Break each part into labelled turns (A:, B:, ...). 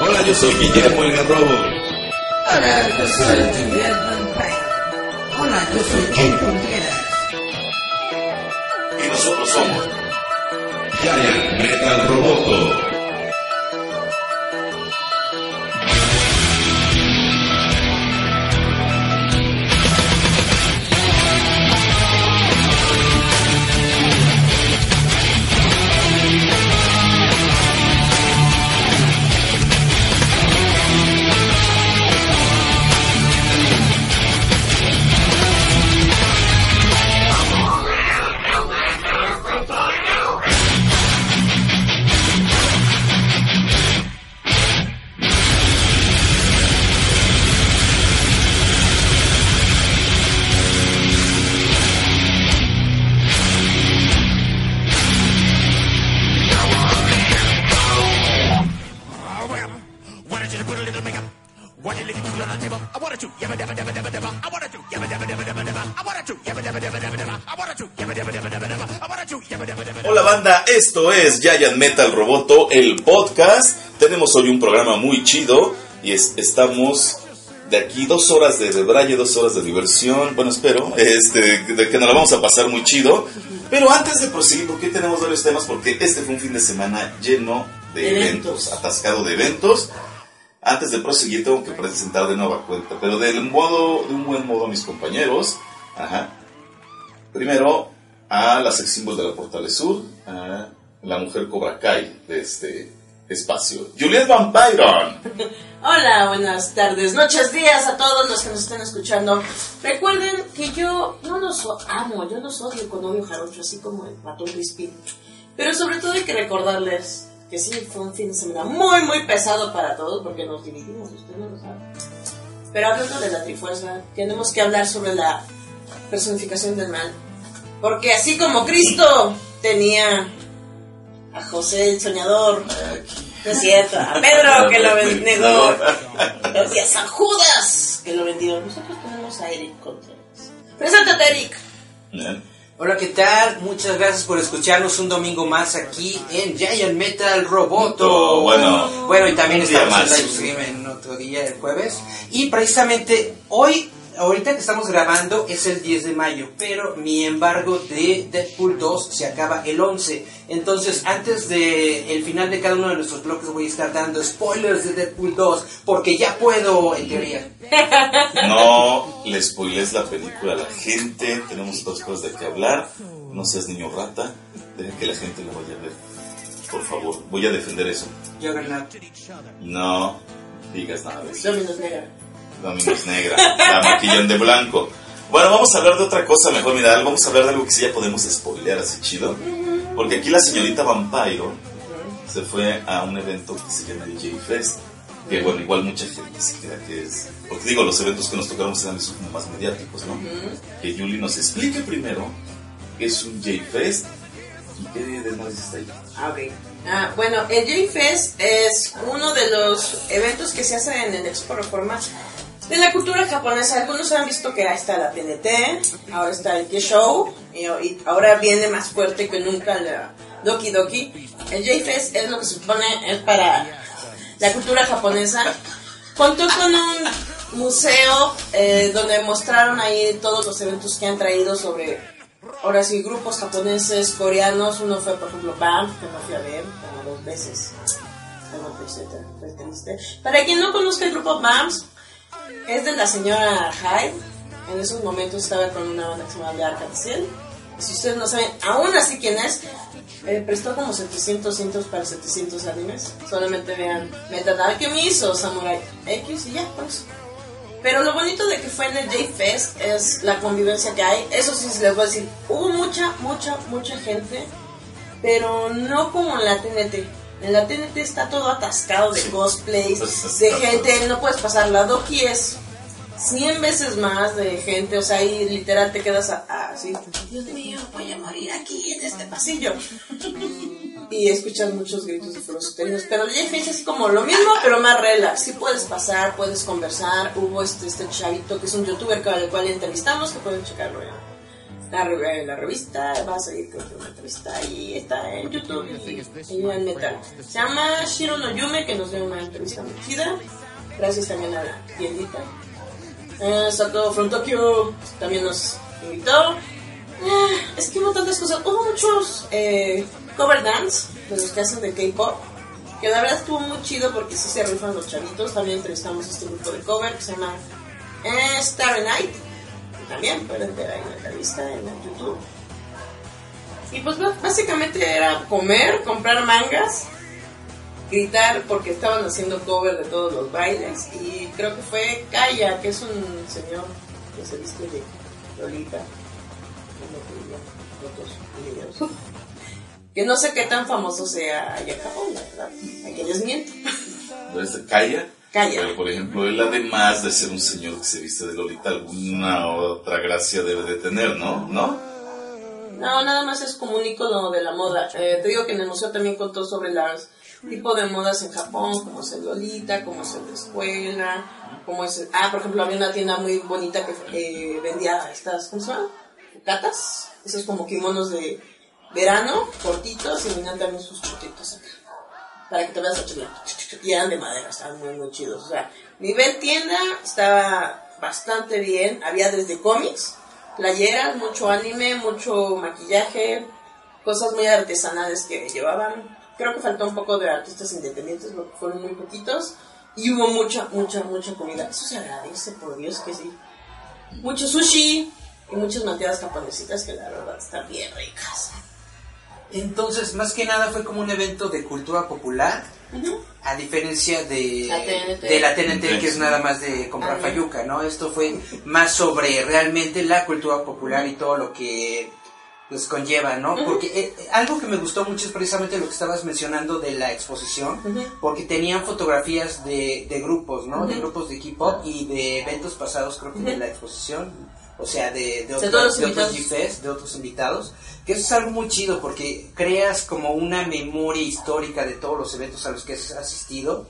A: Hola, yo soy Guillermo el Garrobo.
B: Hola, yo soy Guillermo Payne. Hola, yo soy Jay Contreras.
A: Y nosotros somos Giant Metal Roboto. Es Giant Metal Roboto, el podcast. Tenemos hoy un programa muy chido y es- estamos de aquí dos horas de debraye, dos horas de diversión. Bueno, espero este, de que nos la vamos a pasar muy chido. Pero antes de proseguir, porque tenemos varios temas, porque este fue un fin de semana lleno de eventos,
B: Eventos.
A: atascado de eventos. Antes de proseguir, tengo que presentar de nueva cuenta, pero del modo, de un buen modo a mis compañeros. Ajá. Primero, a la sex symbol de la Portales Sur, la mujer Cobra Kai de este espacio. Juliet Van Byron.
C: Hola, buenas tardes, noches, días a todos los que nos estén escuchando. Recuerden que yo no los amo, yo los odio con odio jarocho, así como el ratón Crispin. Pero sobre todo hay que recordarles que sí, fue un fin de semana muy, muy pesado para todos porque nos dividimos, usted no lo sabe. Pero hablando de la trifuerza, tenemos que hablar sobre la personificación del mal. Porque así como Cristo tenía a José el soñador, no es cierto, a Pedro que lo negó, y a San Judas que lo vendió. Nosotros tenemos a Eric Contreras. Preséntate, Eric.
D: Hola, ¿qué tal? Muchas gracias por escucharnos un domingo más aquí en Giant Metal Roboto.
A: Oh, bueno.
D: Bueno, y también estamos en live stream en otro día, el jueves. Y precisamente hoy, ahorita que estamos grabando, es el 10 de mayo, pero mi embargo de Deadpool 2 se acaba el 11. Entonces, antes de el final de cada uno de nuestros bloques voy a estar dando spoilers de Deadpool 2, porque ya puedo, en teoría.
A: No le spoiles la película a la gente. Tenemos otras cosas de qué hablar. No seas niño rata. Deja que la gente lo vaya a ver. Por favor, voy a defender eso.
D: Juggernaut.
A: No digas nada de eso.
C: Negra.
A: Dominos Negra, la maquillón de blanco. Bueno, vamos a hablar de otra cosa mejor, mira, vamos a hablar de algo que sí ya podemos spoilear así chido. Porque aquí la señorita Vampiro se fue a un evento que se llama el J-Fest. Que bueno, igual mucha gente se queda que es... Porque digo, los eventos que nos tocaron serán esos como más mediáticos, ¿no? Que Julie nos explique primero qué es un J-Fest y qué desmadres está ahí.
C: Ah, ok. Ah, bueno, el J-Fest es uno de los eventos que se hacen en el Expo Reforma de la cultura japonesa. Algunos han visto que ahí está la TNT, ahora está el K-Show, y, y ahora viene más fuerte que nunca la Doki Doki. El J-Fest es lo que se supone es para la cultura japonesa. Contó con un museo eh, donde mostraron ahí todos los eventos que han traído sobre, ahora sí, grupos japoneses, coreanos. Uno fue, por ejemplo, BAM, que no fui a ver como dos veces. Para quien no conozca el grupo BAMS, es de la señora Hyde. En esos momentos estaba con una banda que se llama The Arcade. Si ustedes no saben, aún así quién es, eh, prestó como 700 cintos para 700 animes. Solamente vean Metal Alchemist o Samurai X y ya, pues. Pero lo bonito de que fue en el J-Fest es la convivencia que hay. Eso sí les voy a decir, hubo mucha, mucha, mucha gente, pero no como en la TNT. En la TNT está todo atascado de
A: Sí.
C: cosplays,
A: Pues,
C: de gente, no puedes pasar. La Doki es 100 veces más de gente, o sea, ahí literal te quedas así, Dios mío, voy a morir aquí en este pasillo. y escuchas muchos gritos de frosteros, pero J-Fest es como lo mismo, pero más relax. Sí puedes pasar, puedes conversar. Hubo este, este chavito que es un youtuber con el cual entrevistamos, que pueden checarlo en, la, la revista, va a seguir creo que una entrevista y está en YouTube y en Metal. Se llama Shiro no Yume, que nos dio una entrevista muy chida. Gracias también a la tiendita. Eh, Sato from Tokyo también nos invitó. Eh, es que hubo tantas cosas. Hubo muchos eh, cover dance de los que hacen de K-pop. Que la verdad estuvo muy chido porque sí se rifan los chavitos. También entrevistamos a este grupo de cover que se llama eh, Starry Night. También pueden ver ahí la entrevista en el YouTube. Y pues básicamente era comer, comprar mangas, gritar porque estaban haciendo cover de todos los bailes. Y creo que fue Kaya, que es un señor que se viste de Lolita. como que no sé qué tan famoso sea allá en Japón, la verdad. A que les miento.
A: Entonces, Calla.
C: Calla.
A: Pero, por ejemplo, él además de ser un señor que se viste de Lolita, alguna otra gracia debe de tener, ¿no? ¿No?
C: No, nada más es como un icono de la moda. Eh, te digo que en el museo también contó sobre los tipos de modas en Japón, como es el Lolita, como es el de escuela, como es el... Ah, por ejemplo, había una tienda muy bonita que eh, vendía estas, ¿cómo se llama? Catas. Esos como kimonos de verano, cortitos, y venían también sus chutitos acá. Para que te veas Y eran de madera, estaban muy, muy chidos. O sea, nivel tienda estaba bastante bien. Había desde cómics, playeras, mucho anime, mucho maquillaje, cosas muy artesanales que llevaban. Creo que faltó un poco de artistas independientes, porque fueron muy poquitos. Y hubo mucha, mucha, mucha comida. Eso se agradece, por Dios que sí. Mucho sushi y muchas malteadas japonesitas que la verdad están bien ricas.
D: Entonces, más que nada fue como un evento de cultura popular, a diferencia de
C: La TNT.
D: de la TNT, que es nada más de comprar
C: Ah.
D: fayuca, ¿no? Esto fue más sobre realmente la cultura popular y todo lo que pues conlleva, ¿no? Porque eh, eh, algo que me gustó mucho es precisamente lo que estabas mencionando de la exposición, porque tenían fotografías de, de grupos, ¿no? De grupos de K-pop y de eventos pasados, creo que de la exposición, o sea, de, de,
C: De
D: otros-
C: los
D: de otros
C: invitados.
D: G-Fest, de otros invitados, que eso es algo muy chido porque creas como una memoria histórica de todos los eventos a los que has asistido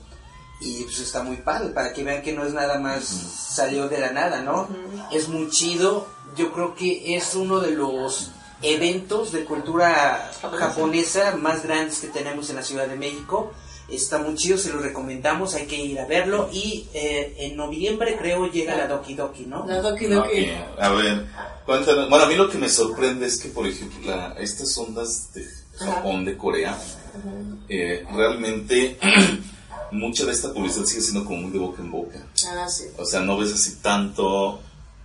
D: y pues está muy padre para que vean que no es nada más salió de la nada, ¿no? Es muy chido, yo creo que es uno de los eventos de cultura
C: japonesa
D: más grandes que tenemos en la Ciudad de México. Está muy chido, se lo recomendamos, hay que ir a verlo y eh, en noviembre creo llega la Doki Doki, ¿no?
C: La Doki Doki.
A: a ver, cuéntanos. Bueno, a mí lo que me sorprende es que, por ejemplo, la- estas ondas de Japón, de Corea, eh, realmente mucha de esta publicidad sigue siendo como muy de boca en boca.
C: Ah, sí.
A: O sea, no ves así tanto.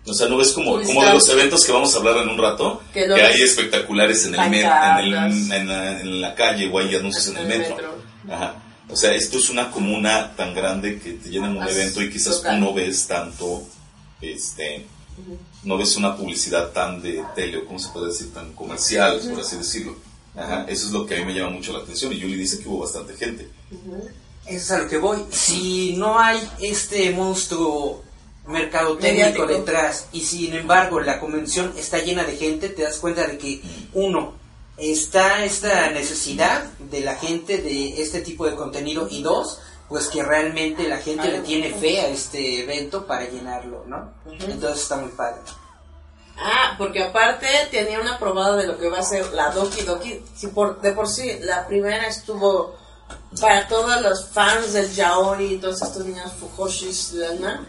A: O sea, no ves como, como de los eventos que vamos a hablar en un rato,
C: Que
A: hay espectaculares en el met- en, el-
C: Pancartas.
A: en la, en la calle o hay anuncios en el
C: En el
A: metro.
C: metro.
A: Ajá. O sea, esto es una comuna tan grande que te llenan un
C: As-
A: evento y quizás
C: total.
A: tú no ves tanto, este, no ves una publicidad tan de tele o cómo se puede decir, tan comercial, por así decirlo. Ajá. Eso es lo que a mí me llama mucho la atención y Yuli dice que hubo bastante gente.
D: Eso es a lo que voy. Si no hay este monstruo mercado técnico
C: Mediático.
D: detrás y sin embargo la convención está llena de gente, te das cuenta de que uno, está esta necesidad de la gente de este tipo de contenido y dos, pues que realmente la gente le tiene fe a este evento para llenarlo, ¿no? Entonces está muy padre.
C: Ah, porque aparte tenía una probada de lo que va a ser la Doki Doki. Si por, de por sí, la primera estuvo para todos los fans del Yaoi y todos estos niños Fujoshis alma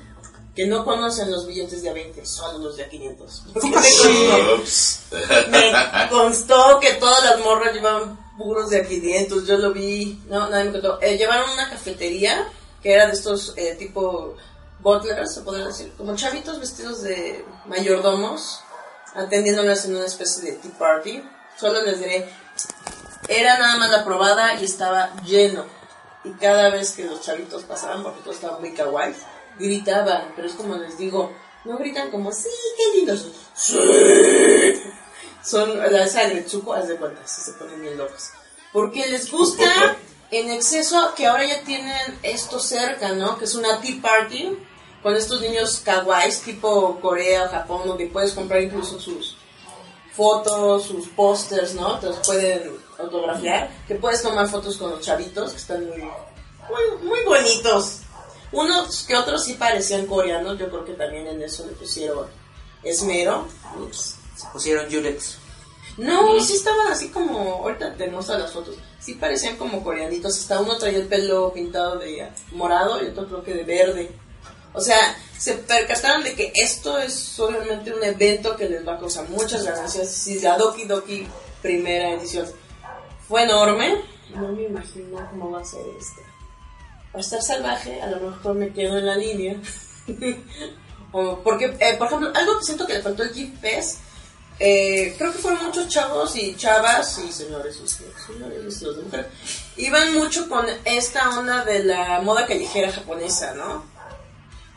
C: que no conocen los billetes de a 20, solo los de a 500. Porque me constó,
A: Ups.
C: me constó que todas las morras llevaban puros de a 500, yo lo vi, no, nadie me contó. Eh, llevaron una cafetería que era de estos eh, tipo butlers, se podría decir, como chavitos vestidos de mayordomos, atendiéndolas en una especie de tea party. Solo les diré, era nada más la probada y estaba lleno. Y cada vez que los chavitos pasaban, porque todos estaban muy kawaii, gritaban, pero es como les digo, no gritan como, sí, qué lindos. Sí. Son la sangre, Tsuko, haz de cuenta, se ponen bien locos. Porque les gusta en exceso que ahora ya tienen esto cerca, ¿no? Que es una tea party con estos niños kawaiis tipo Corea, Japón, donde puedes comprar incluso sus fotos, sus pósters, ¿no? Te los pueden autografiar, que puedes tomar fotos con los chavitos, que están muy, muy, muy bonitos. Unos que otros sí parecían coreanos, yo creo que también en eso le pusieron esmero. Ups,
D: Se pusieron Yurex.
C: No, sí estaban así como, ahorita te muestro las fotos, sí parecían como coreanitos, hasta uno traía el pelo pintado de morado y otro creo que de verde. O sea, se percataron de que esto es obviamente un evento que les va a causar muchas ganancias. Si la Doki Doki primera edición fue enorme, no me imagino cómo va a ser esta. A estar salvaje, a lo mejor me quedo en la línea. O porque, eh, por ejemplo, algo que siento que le faltó el Jeep Fest, eh, creo que fueron muchos chavos y chavas y señores, y señores vestidos de mujer, iban mucho con esta onda de la moda callejera japonesa, ¿no?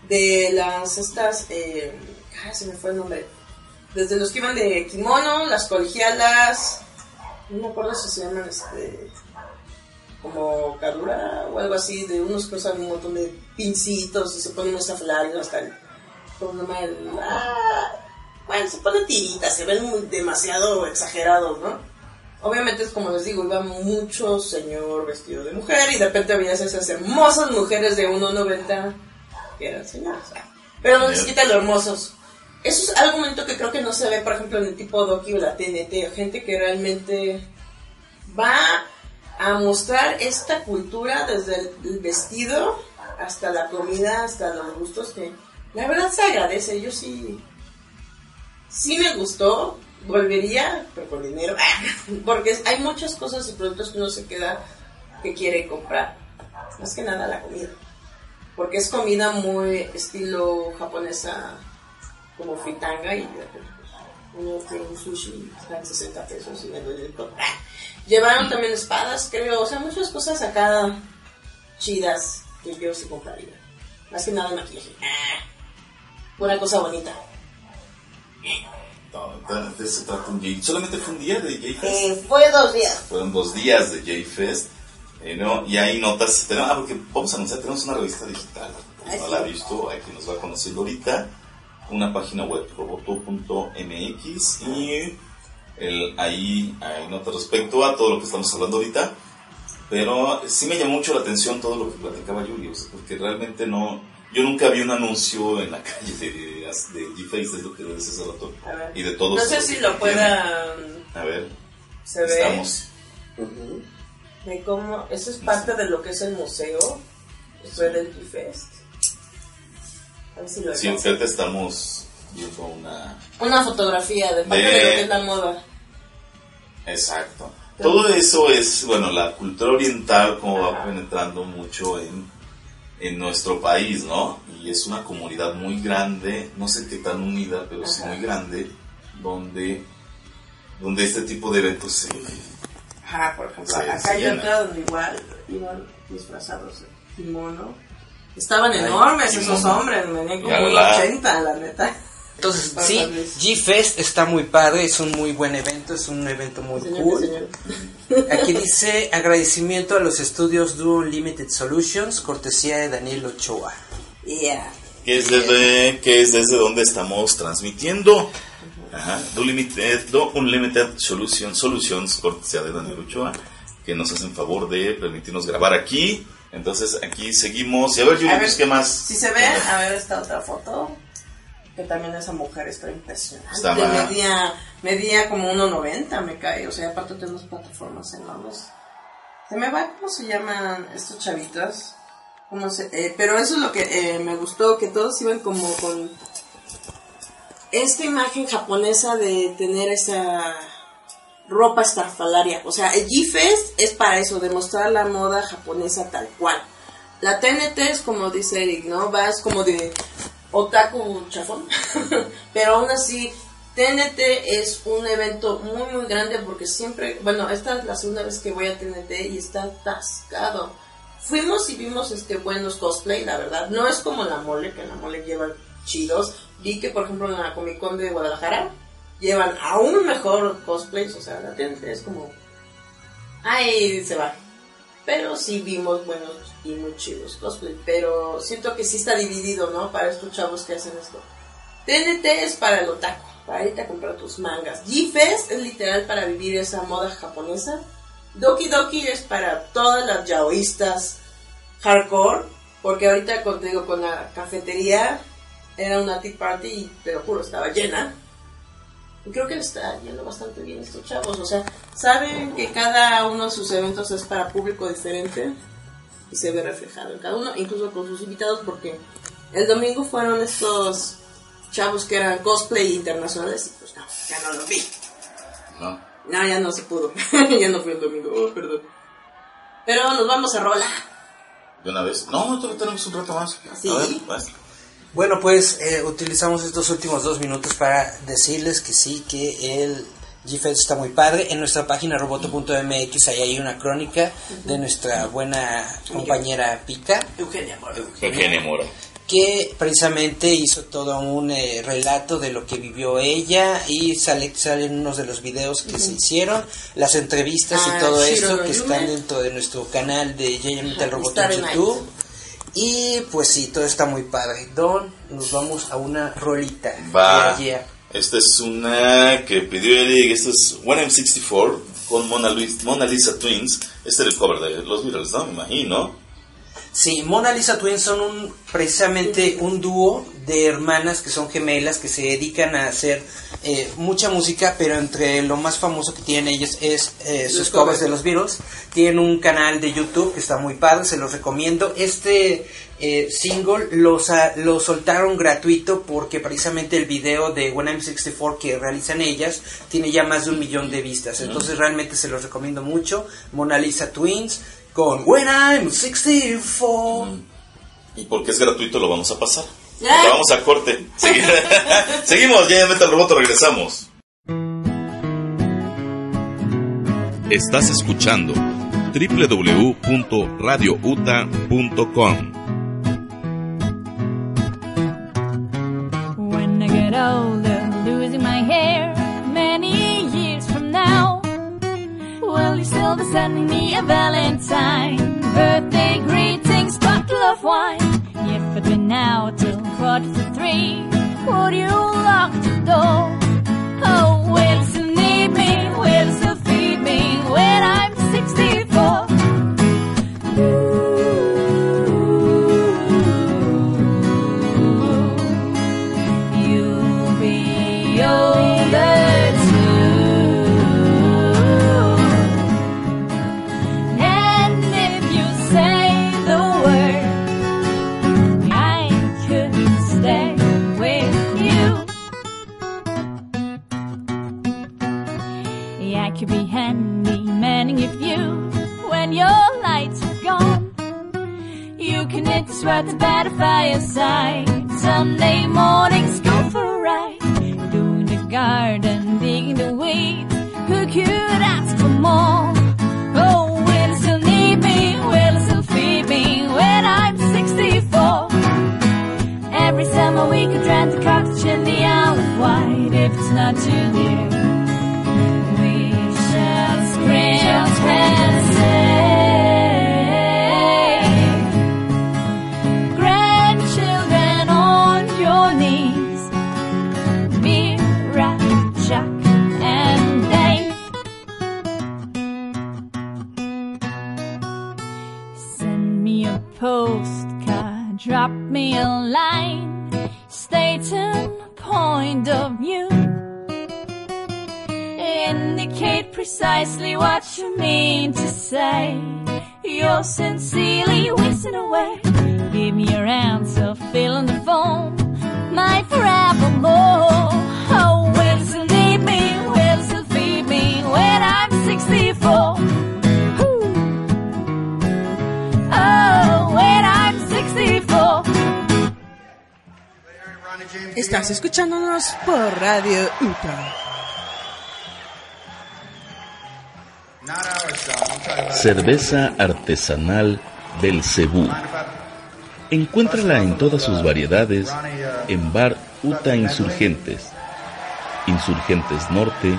C: De las, estas, eh, ay, se me fue el nombre, desde los que iban de kimono, las colegialas, no me acuerdo si se llaman, este, como Kadura o algo así, de unos que usan un montón de pincitos y se ponen hasta el, ¿cómo se llama? El, ah, bueno, se ponen tiritas, se ven muy, demasiado exagerados, ¿no? Obviamente es como les digo, iba mucho señor vestido de mujer y de repente veías esas hermosas mujeres de 1.90 que eran señoras. Pero no les quita lo hermosos. Eso es algo momento que creo que no se ve, por ejemplo, en el tipo Doki o la TNT, gente que realmente va a mostrar esta cultura desde el, vestido hasta la comida, hasta los gustos que la verdad se agradece. Yo sí, sí me gustó, volvería, pero por dinero, porque hay muchas cosas y productos que uno se queda que quiere comprar. Más que nada la comida, porque es comida muy estilo japonesa, como fritanga y pues, uno quiere un sushi, está en 60 pesos y me duele el. Llevaron también espadas, creo, o sea, muchas cosas acá chidas que yo sí compraría. Más que nada maquillaje. Ah, Pura cosa bonita.
A: No, de- eso trata un J- Solamente fue un día de J-Fest.
C: Eh, fue dos días.
A: Fueron dos días de J-Fest. eh, ¿no? Y hay notas. Tenemos, ah, porque vamos a anunciar, tenemos una revista digital.
C: Ay,
A: no
C: sí.
A: la ha visto, hay quien nos va conociendo ahorita. Una página web, roboto.mx. Y el, ahí hay notas respecto a todo lo que estamos hablando ahorita. Pero sí me llamó mucho la atención todo lo que platicaba Yuri, o sea, porque realmente no. Yo nunca vi un anuncio en la calle de, de, de G-Face, es lo que decía hace rato. Y de todos.
C: No sé si lo puedan.
A: A ver,
C: Se ve.
A: estamos.
C: Ujú. De cómo. Eso es parte de lo que es el museo. Fue del G-Fest. A ver si lo
A: Sí, estamos viendo una...
C: Una fotografía de parte
A: De-
C: de lo que es la moda.
A: Exacto. Todo eso es, bueno, la cultura oriental como va penetrando mucho en, en nuestro país, ¿no? Y es una comunidad muy grande, no sé qué tan unida, pero sí muy grande, donde, donde este tipo de eventos se...
C: Ajá, por ejemplo, acá
A: se
C: hay otra donde igual iban disfrazados de kimono. Estaban
A: Ay,
C: enormes
A: kimono.
C: esos hombres, venían como
A: Ya
C: un
A: la-
C: 80, la neta.
D: Entonces,
C: Para
D: sí, G-Fest está muy padre, es un muy buen evento, es un evento muy
C: Señor,
D: cool.
C: señor.
D: Aquí dice agradecimiento a los estudios Duo Limited Solutions, cortesía de Daniel Ochoa.
C: Yeah.
A: que es desde, que es desde donde estamos transmitiendo. Ajá, Do Limited, Do Unlimited Solutions, Solutions, cortesía de Daniel Ochoa, que nos hacen favor de permitirnos grabar aquí. Entonces aquí seguimos. Y a ver, pues, ¿qué más?
C: Si se ve, a ver esta otra foto. Que también esa mujer está impresionante. Medía, medía como 1.90, me cae. O sea, aparte tenemos plataformas enormes. Se me va, ¿cómo se llaman estos chavitos? ¿Cómo se, eh, pero eso es lo que eh, me gustó, que todos iban como con esta imagen japonesa de tener esa ropa estrafalaria. O sea, el G-Fest es para eso, demostrar la moda japonesa tal cual. La TNT es como dice Eric, ¿no? Vas como de otaku chafón. Pero aún así, TNT es un evento muy, muy grande porque siempre, bueno, esta es la segunda vez que voy a TNT y está atascado. Fuimos y vimos este buenos cosplay, la verdad. No es como la mole, que la mole lleva chidos. Vi que, por ejemplo, en la Comic Con de Guadalajara llevan aún mejor cosplays. O sea, la TNT es como... Ahí se va. Pero sí vimos buenos y muy chidos cosplay. Pero siento que sí está dividido, ¿no? Para estos chavos que hacen esto. TNT es para el otaku, para irte a comprar tus mangas. G-Fest es literal para vivir esa moda japonesa. Doki Doki es para todas las yaoístas hardcore. Porque ahorita, digo, con la cafetería era una tea party y te lo juro, estaba llena. Y creo que está yendo bastante bien estos chavos. O sea, saben que cada uno de sus eventos es para público diferente y se ve reflejado en cada uno, incluso con sus invitados, porque el domingo fueron estos chavos que eran cosplay internacionales y pues no, ya no los vi.
A: ¿no?
C: No, ya no se pudo. ya no fue el domingo, oh, perdón. Pero nos vamos a rolar.
A: ¿De una vez? No, todavía tenemos un rato más.
C: Sí.
A: A ver, vas.
D: Bueno, pues eh, utilizamos estos últimos dos minutos para decirles que sí, que el GFest está muy padre. En nuestra página roboto.mx ahí hay una crónica de nuestra buena compañera Pica,
C: Eugenia Mora.
A: Eugenia Mora.
D: que precisamente hizo todo un eh, relato de lo que vivió ella y sale, salen unos de los videos que se hicieron, las entrevistas
C: Ah,
D: y todo
C: Shiro
D: esto
C: no
D: que están dentro de nuestro canal de J Metal Robot en
C: Night.
D: YouTube. Y pues sí, todo está muy padre. Don, nos vamos a una rolita.
A: Va.
D: Yeah, yeah.
A: Esta es una que pidió Eric. Esto es One M64 con Mona, Luis- Mona Lisa Twins. Este era el cover de los Beatles, ¿no? Me imagino.
D: Sí, Mona Lisa Twins son un, precisamente un dúo de hermanas que son gemelas que se dedican a hacer eh, mucha música, pero entre lo más famoso que tienen ellas es eh, sus covers. de los Beatles. Tienen un canal de YouTube que está muy padre, se los recomiendo. Este eh, single lo, sa- lo soltaron gratuito porque precisamente el video de When I'm 64 que realizan ellas tiene ya más de un millón de vistas. Entonces realmente se los recomiendo mucho. Mona Lisa Twins con When I'm 64.
A: Y porque es gratuito lo vamos a pasar.
C: Ya.
A: Porque vamos a corte. Segui- Seguimos, ya en Metal Roboto regresamos.
E: Estás escuchando www.radiouta.com.
F: Older, losing my hair many years from now, will you still be sending me a Valentine? Birthday greetings, bottle of wine. If it been now till quarter to three, would you lock the door? Oh, will you need me? Will you still feed me when I'm You right sweater by the fireside. Sunday mornings go for a ride. Doing the garden, digging the weeds. Who could ask for more? Oh, will you still need me? Will you still feed me when I'm 64? Every summer we could rent a cottage in the Isle of Wight if it's not too near. We shall scream and say, postcard, drop me a line, stating point of view. Indicate precisely what you mean to say. You're sincerely whistling away. Give me your answer, fill in the phone. My forevermore. Oh, will still need me? Will still feed me when I'm 64?
B: Estás escuchándonos por Radio UTA.
E: Cerveza artesanal del Cebú. Encuéntrala en todas sus variedades en Bar Uta Insurgentes. Insurgentes Norte,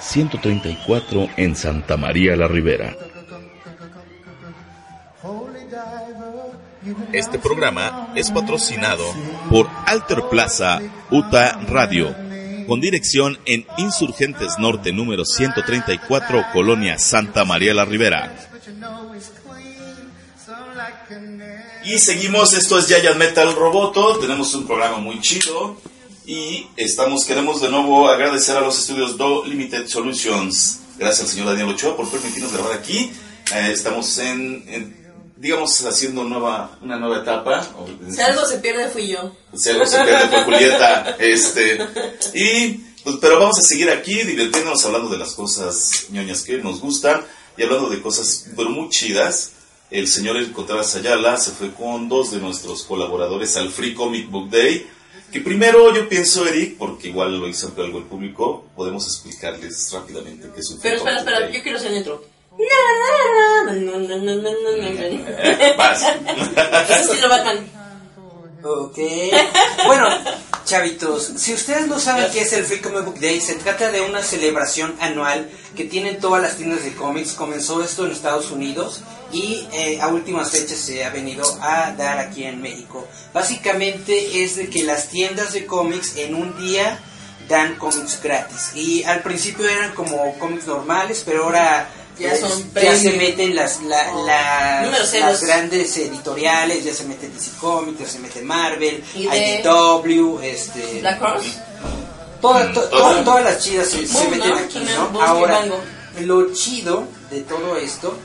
E: 134 en Santa María la Ribera. Este programa es patrocinado por Alter Plaza Uta Radio, con dirección en Insurgentes Norte número 134, Colonia Santa María la Ribera.
A: Y seguimos, esto es Giant Metal Roboto. Tenemos un programa muy chido. Y estamos, queremos de nuevo agradecer a los estudios Do Limited Solutions. Gracias al señor Daniel Ochoa por permitirnos grabar aquí. Eh, estamos en, en, digamos, haciendo nueva, una nueva etapa.
C: Si algo se pierde, fui yo.
A: Si algo se pierde fue Julieta. Este, y, pues, pero vamos a seguir aquí divirtiéndonos hablando de las cosas ñoñas que nos gustan y hablando de cosas pero muy chidas. El señor El Contreras Ayala se fue con dos de nuestros colaboradores al Free Comic Book Day. Que primero yo pienso, Eric, porque igual lo hizo algo el público, podemos explicarles rápidamente qué es un Free
C: Pero espera,
A: Comic
C: espera,
A: Day.
C: yo quiero ser el intro.
A: Vas.
C: Ese sí lo.
D: Ok. Bueno, chavitos, si ustedes no saben qué es el Free Comic Book Day, se trata de una celebración anual que tienen todas las tiendas de cómics. Comenzó esto en Estados Unidos y eh, a últimas fechas se ha venido a dar aquí en México. Básicamente es de que las tiendas de cómics en un día dan cómics gratis. Y al principio eran como cómics normales, pero ahora
C: Ya son
D: ya se meten las, la- las-
C: ceros.
D: las grandes editoriales, ya se mete DC Comics, ya se mete Marvel, IDW, este,
C: Black Horse.
D: toda- to-
A: Mm,
D: to-
A: todo.
D: todas las chidas se, meten
C: ¿no?
D: aquí, ¿no? Ahora, lo chido de todo esto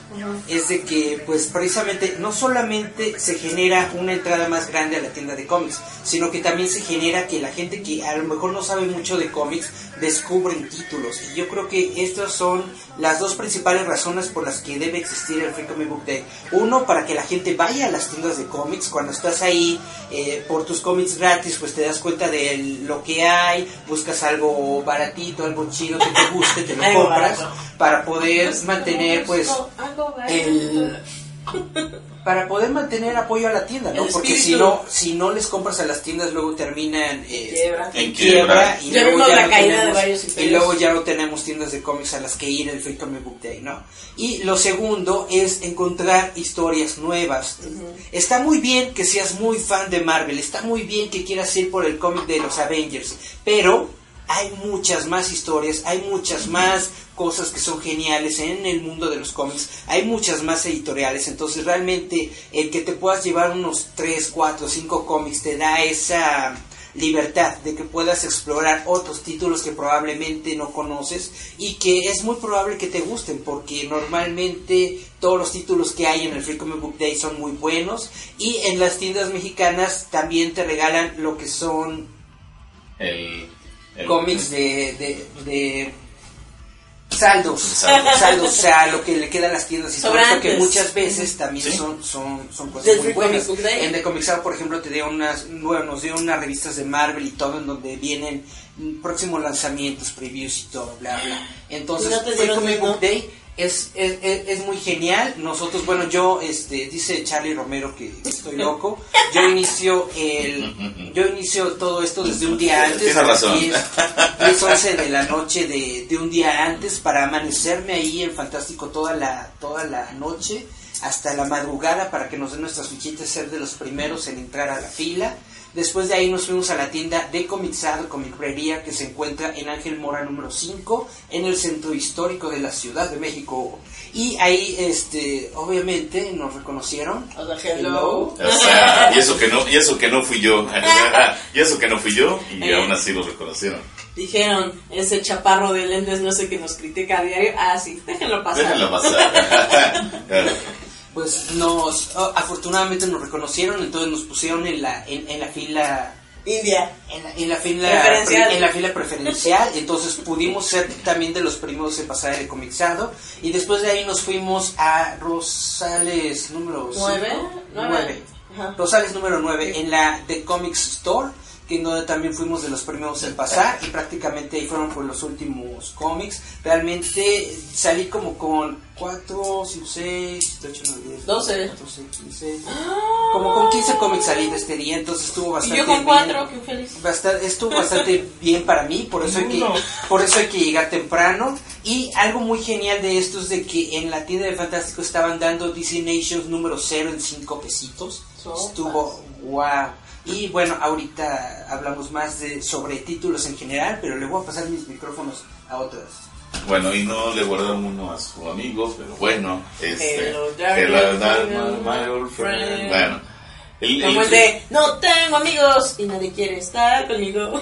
D: es de que, pues, precisamente, no solamente se genera una entrada más grande a la tienda de cómics, sino que también se genera que la gente que a lo mejor no sabe mucho de cómics descubren títulos. Y yo creo que estas son las dos principales razones por las que debe existir el Free Comic Book Day. Uno, para que la gente vaya a las tiendas de cómics. Cuando estás ahí eh, por tus cómics gratis, pues te das cuenta de lo que hay, buscas algo baratito, algo chido que te guste, te lo compras para poder mantener, pues,
C: Algo barato.
D: el para poder mantener apoyo a la tienda, ¿no?
C: El
D: Porque si no, si no les compras a las tiendas, luego terminan eh,
C: Quiebra.
A: En
D: quiebra
A: quiebra.
D: y
C: Ya
D: luego
C: vimos
D: ya
C: la
D: no
C: caída de
D: tenemos-
C: varios
D: y luego ya no tenemos tiendas de cómics a las que ir el Free Comic Book Day, ¿no? Y lo segundo es encontrar historias nuevas. Está muy bien que seas muy fan de Marvel, está muy bien que quieras ir por el cómic de los Avengers, pero hay muchas más historias, hay muchas más cosas que son geniales en el mundo de los cómics, hay muchas más editoriales, entonces realmente el que te puedas llevar unos 3, 4, 5 cómics te da esa libertad de que puedas explorar otros títulos que probablemente no conoces y que es muy probable que te gusten porque normalmente todos los títulos que hay en el Free Comic Book Day son muy buenos y en las tiendas mexicanas también te regalan lo que son
A: El, el-
D: cómics de, de, de saldos,
A: Saldos.
D: saldos, o sea, lo que le queda a las tiendas y todo eso que muchas veces también
A: Sí.
D: son, son, son cosas
C: Del
D: muy
C: Free
D: buenas.
C: Comic.
D: En The Comics Hour, por ejemplo, te dio unas, bueno, nos dio unas revistas de Marvel y todo en donde vienen próximos lanzamientos, previews y todo, bla, bla. Entonces,
C: ¿Y no dieron
D: Comic? Book Day es, es, es, es muy genial. Nosotros, bueno, yo, este, dice Charlie Romero que estoy loco. Yo inicio el, yo inicio todo esto desde un día antes.
A: Tienes razón.
D: 10, 10, 11 de la noche de, de un día antes para amanecerme ahí en Fantástico toda la, toda la noche hasta la madrugada para que nos den nuestras fichitas, ser de los primeros en entrar a la fila. Después de ahí nos fuimos a la tienda de Comixado, Comicrería, que se encuentra en Ángel Mora número 5, en el centro histórico de la Ciudad de México. Y ahí, este, obviamente, nos reconocieron.
C: O sea, hello.
A: O sea, y eso que no, y eso que no fui yo. y eso que no fui yo, y
C: Eh.
A: aún así lo reconocieron.
C: Dijeron, ese chaparro de lentes no sé que nos critica a diario. Ah, sí, déjenlo pasar.
A: Déjenlo pasar.
D: Pues nos, oh, afortunadamente nos reconocieron, entonces nos pusieron en la, en, en la fila
C: India.
D: En la, en la fila
C: Preferencial.
D: en la fila preferencial, entonces pudimos ser también de los primeros en pasar el comixado y después de ahí nos fuimos a Rosales número
C: ¿Nueve?
D: cinco,
C: Nueve.
D: nueve.
C: Ajá.
D: Rosales número 9 en la The Comics Store, que donde también fuimos de los primeros en pasar y prácticamente ahí fueron por los últimos cómics. Realmente salí como con 4, 5, 6, 7, 8, 9, 10,
C: 12.
D: 14, 15, como con 15 cómics salí de este día, entonces estuvo bastante
C: yo con
D: bien.
C: cuatro, qué feliz.
D: Basta- estuvo bastante bien para mí, por eso, hay que, por eso hay que llegar temprano. Y algo muy genial de esto es de que en la tienda de Fantástico estaban dando DC Nations número 0 en 5 pesitos.
C: Sopas.
D: Estuvo wow. Y bueno, ahorita hablamos más de sobre títulos en general, pero le voy a pasar mis micrófonos a otras.
A: Bueno, y no le guardaron uno a su amigo, pero bueno. Este,
C: Hello, dark
A: hello, my- my old friend.
C: Friend.
A: Bueno, El-
C: Como
A: el-
C: el de, no tengo amigos y nadie quiere estar conmigo.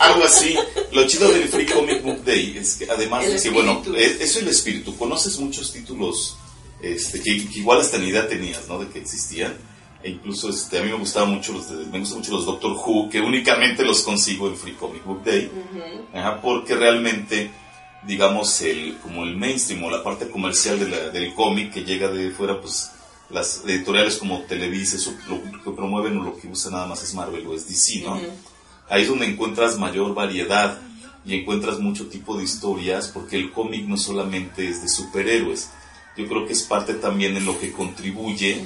A: Algo así. Lo chido del Free Comic Book Day es que además
C: El
A: de que, bueno, eso es el espíritu. Conoces muchos títulos este, que, que igual hasta ni idea tenías, ¿no? De que existían. E incluso este, a mí me gustaban mucho los de, me gustan mucho los Doctor Who, que únicamente los consigo en Free Comic Book Day. Ajá, porque realmente, digamos, el, como el mainstream o la parte comercial de la- del cómic que llega de fuera, pues las editoriales como Televisa, eso, lo que promueven o lo que usan nada más es Marvel o es DC, ¿no? Ahí es donde encuentras mayor variedad y encuentras mucho tipo de historias, porque el cómic no solamente es de superhéroes, yo creo que es parte también en lo que contribuye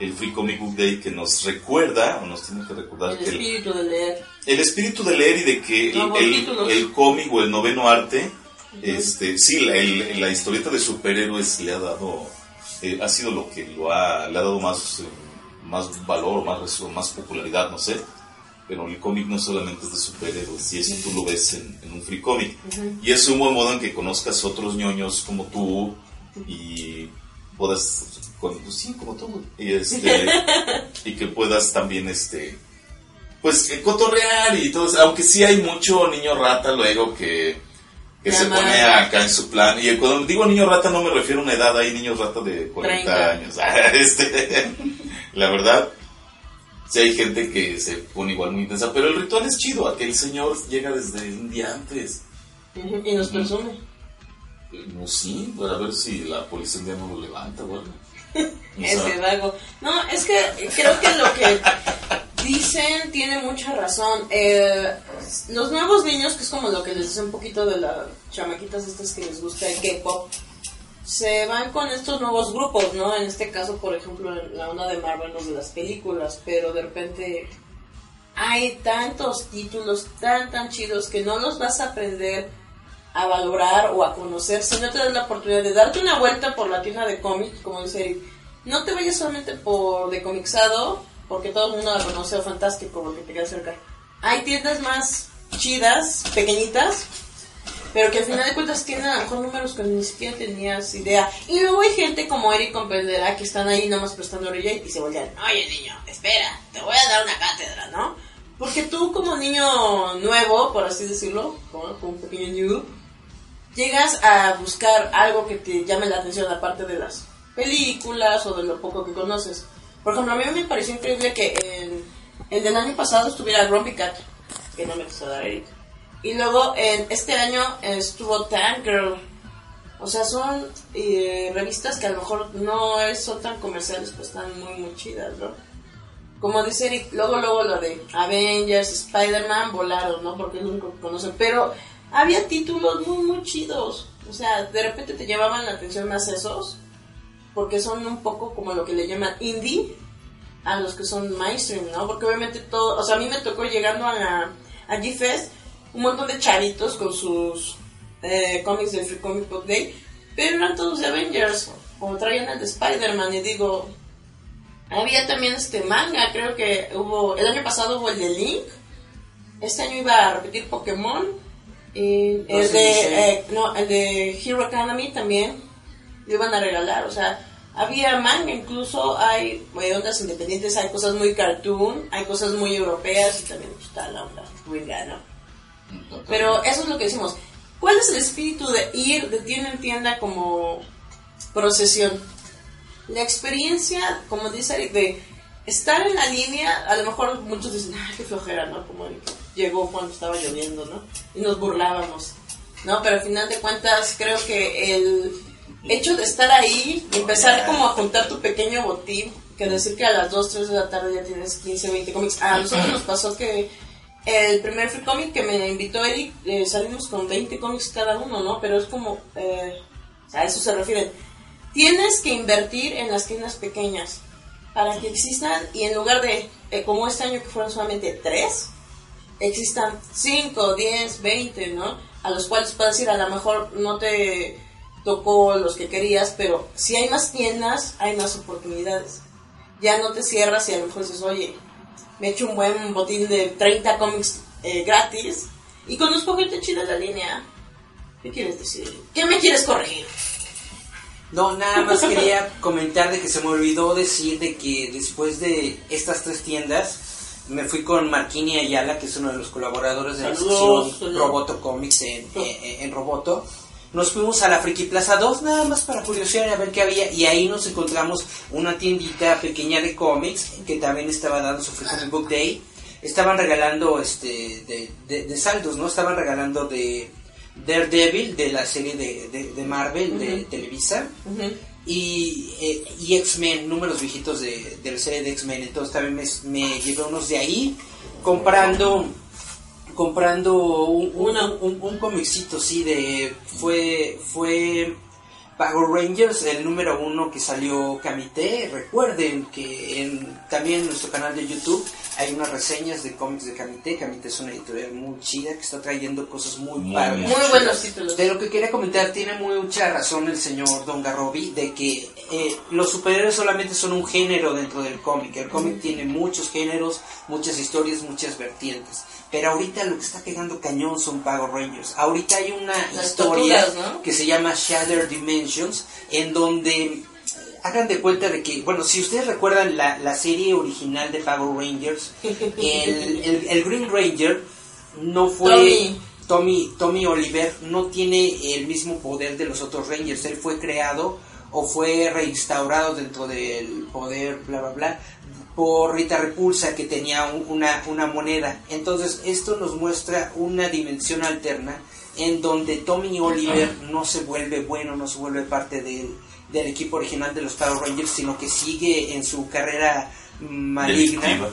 A: el Free Comic Book Day, que nos recuerda, o nos tiene que recordar
C: El
A: que el,
C: espíritu de leer.
A: el espíritu de leer y de que el,
C: Nuevos
A: el-
C: títulos.
A: el cómic o el noveno arte, este, sí, la, el- la historieta de superhéroes le ha dado, eh, ha sido lo que lo ha, le ha dado más, eh, más valor, más, más popularidad, no sé. Pero el cómic no solamente es de superhéroes, y eso tú lo ves en, en un free cómic. Y es un buen modo en que conozcas otros ñoños como tú y puedas, con- pues sí, como tú, y este, y que puedas también, este, pues eh, cotorrear y todo, aunque sí hay mucho niño rata luego que, que se pone acá en su plan. Y cuando digo niño rata no me refiero a una edad, hay niños rata de 40
C: 30.
A: años. este, la verdad, sí hay gente que se pone igual muy intensa, pero el ritual es chido, aquel señor llega desde un día antes.
C: Y nos presume.
A: No, sí, para ver si la policía no lo levanta. O
C: Ese vago. No, es que creo que lo que dicen tiene mucha razón. Eh, los nuevos niños, que es como lo que les dice un poquito de las chamaquitas estas que les gusta el K-pop, se van con estos nuevos grupos, ¿no? En este caso, por ejemplo, la onda de Marvel, los de las películas, pero de repente hay tantos títulos tan, tan chidos que no los vas a aprender a valorar o a conocer si no te das la oportunidad de darte una vuelta por la tienda de cómics, como dice Eric. No te vayas solamente por de comixado, porque todo el mundo la conoce o fantástico, porque te queda cerca. Hay tiendas más chidas, pequeñitas, pero que al final de cuentas tienen a lo mejor números que ni siquiera tenías idea. Y luego hay gente como Eric comprenderá que están ahí nada más prestando orilla y se voltean. Oye niño, espera, te voy a dar una cátedra, ¿no? Porque tú como niño nuevo, por así decirlo, como un pequeño noob, llegas a buscar algo que te llame la atención aparte de las películas o de lo poco que conoces. Por ejemplo, a mí me pareció increíble que en el del año pasado estuviera Grumpy Cat, que no me quiso dar Eric. Y luego en este año estuvo Tank Girl. O sea, son eh, revistas que a lo mejor no son tan comerciales, pues están muy, muy chidas, ¿no? Como dice Eric, luego, luego lo de Avengers, Spider-Man volaron, ¿no? Porque es lo único que conocen. Pero había títulos muy, muy chidos. O sea, de repente te llamaban la atención más esos, porque son un poco como lo que le llaman indie a los que son mainstream, ¿no? Porque obviamente todo, o sea, a mí me tocó llegando a la a G-Fest un montón de chavitos con sus eh, cómics de Free Comic Book Day, pero eran todos de Avengers, o traían el de Spider-Man, y digo, había también este manga, creo que hubo, el año pasado hubo el de Link, este año iba a repetir Pokémon, y
D: No
C: el de, eh, no, el de Hero Academy también, lo iban a regalar, o sea, había manga, incluso hay eh, ondas independientes, hay cosas muy cartoon, hay cosas muy europeas y también está la onda ¿no? Pero eso es lo que decimos. ¿Cuál es el espíritu de ir de tienda en tienda como procesión? La experiencia, como dice Eric, de estar en la línea, a lo mejor muchos dicen, ay, qué flojera, ¿no? Como Eric llegó cuando estaba lloviendo, ¿no? Y nos burlábamos, ¿no? Pero al final de cuentas, creo que el hecho de estar ahí y empezar como a juntar tu pequeño botín, que decir que a las 2, 3 de la tarde ya tienes 15, 20 cómics. A nosotros nos pasó que el primer free comic que me invitó Eric, eh, salimos con 20 cómics cada uno, ¿no? Pero es como, eh, a eso se refieren. Tienes que invertir en las tiendas pequeñas para que existan y en lugar de, eh, como este año que fueron solamente 3, existan 5, 10, 20, ¿no? A los cuales puedes ir, a lo mejor no te tocó los que querías, pero si hay más tiendas, hay más oportunidades. Ya no te cierras y a lo mejor dices, oye, me he hecho un buen botín de 30 cómics eh, gratis y conozco gente chida en la línea. ¿Qué quieres decir? ¿Qué me quieres corregir?
D: No, nada más quería comentar de que se me olvidó decir de que después de estas tres tiendas me fui con Marquini Ayala, que es uno de los colaboradores de la sección. Roboto Comics en, en- en Roboto. Nos fuimos a la Friki Plaza 2 nada más para curiosear a ver qué había y ahí nos encontramos una tiendita pequeña de cómics que también estaba dando su Free Comic Book Day. Estaban regalando este de, de- de saldos, ¿no? Estaban regalando de Daredevil de la serie de, de- de Marvel de Televisa. Y, eh, y X-Men, números viejitos de, de la serie de X-Men. Entonces también me, me llevé unos de ahí comprando comprando un, un, un, un comicito, sí, de fue fue Power Rangers, el número uno que salió Kamite. Recuerden que en, también en nuestro canal de YouTube hay unas reseñas de cómics de Kamite. Kamite es una editorial muy chida que está trayendo cosas muy,
A: Muy,
D: padres.
C: Muy buenos títulos.
D: De lo que quería comentar, tiene mucha razón el señor Don Garrobi de que eh, los superhéroes solamente son un género dentro del cómic. El cómic tiene muchos géneros, muchas historias, muchas vertientes. Pero ahorita lo que está pegando cañón son Power Rangers. Ahorita hay una
C: Las
D: historia que se llama Shattered Dimensions, en donde hagan de cuenta de que, bueno, si ustedes recuerdan la, la serie original de Power Rangers, el, el- el Green Ranger no fue...
C: Tommy.
D: Tommy, Tommy Oliver no tiene el mismo poder de los otros Rangers. Él fue creado o fue reinstaurado dentro del poder, bla, bla, bla, por Rita Repulsa, que tenía un- una, una moneda. Entonces, esto nos muestra una dimensión alterna en donde Tommy Oliver no se vuelve bueno, no se vuelve parte del, del equipo original de los Power Rangers, sino que sigue en su carrera maligna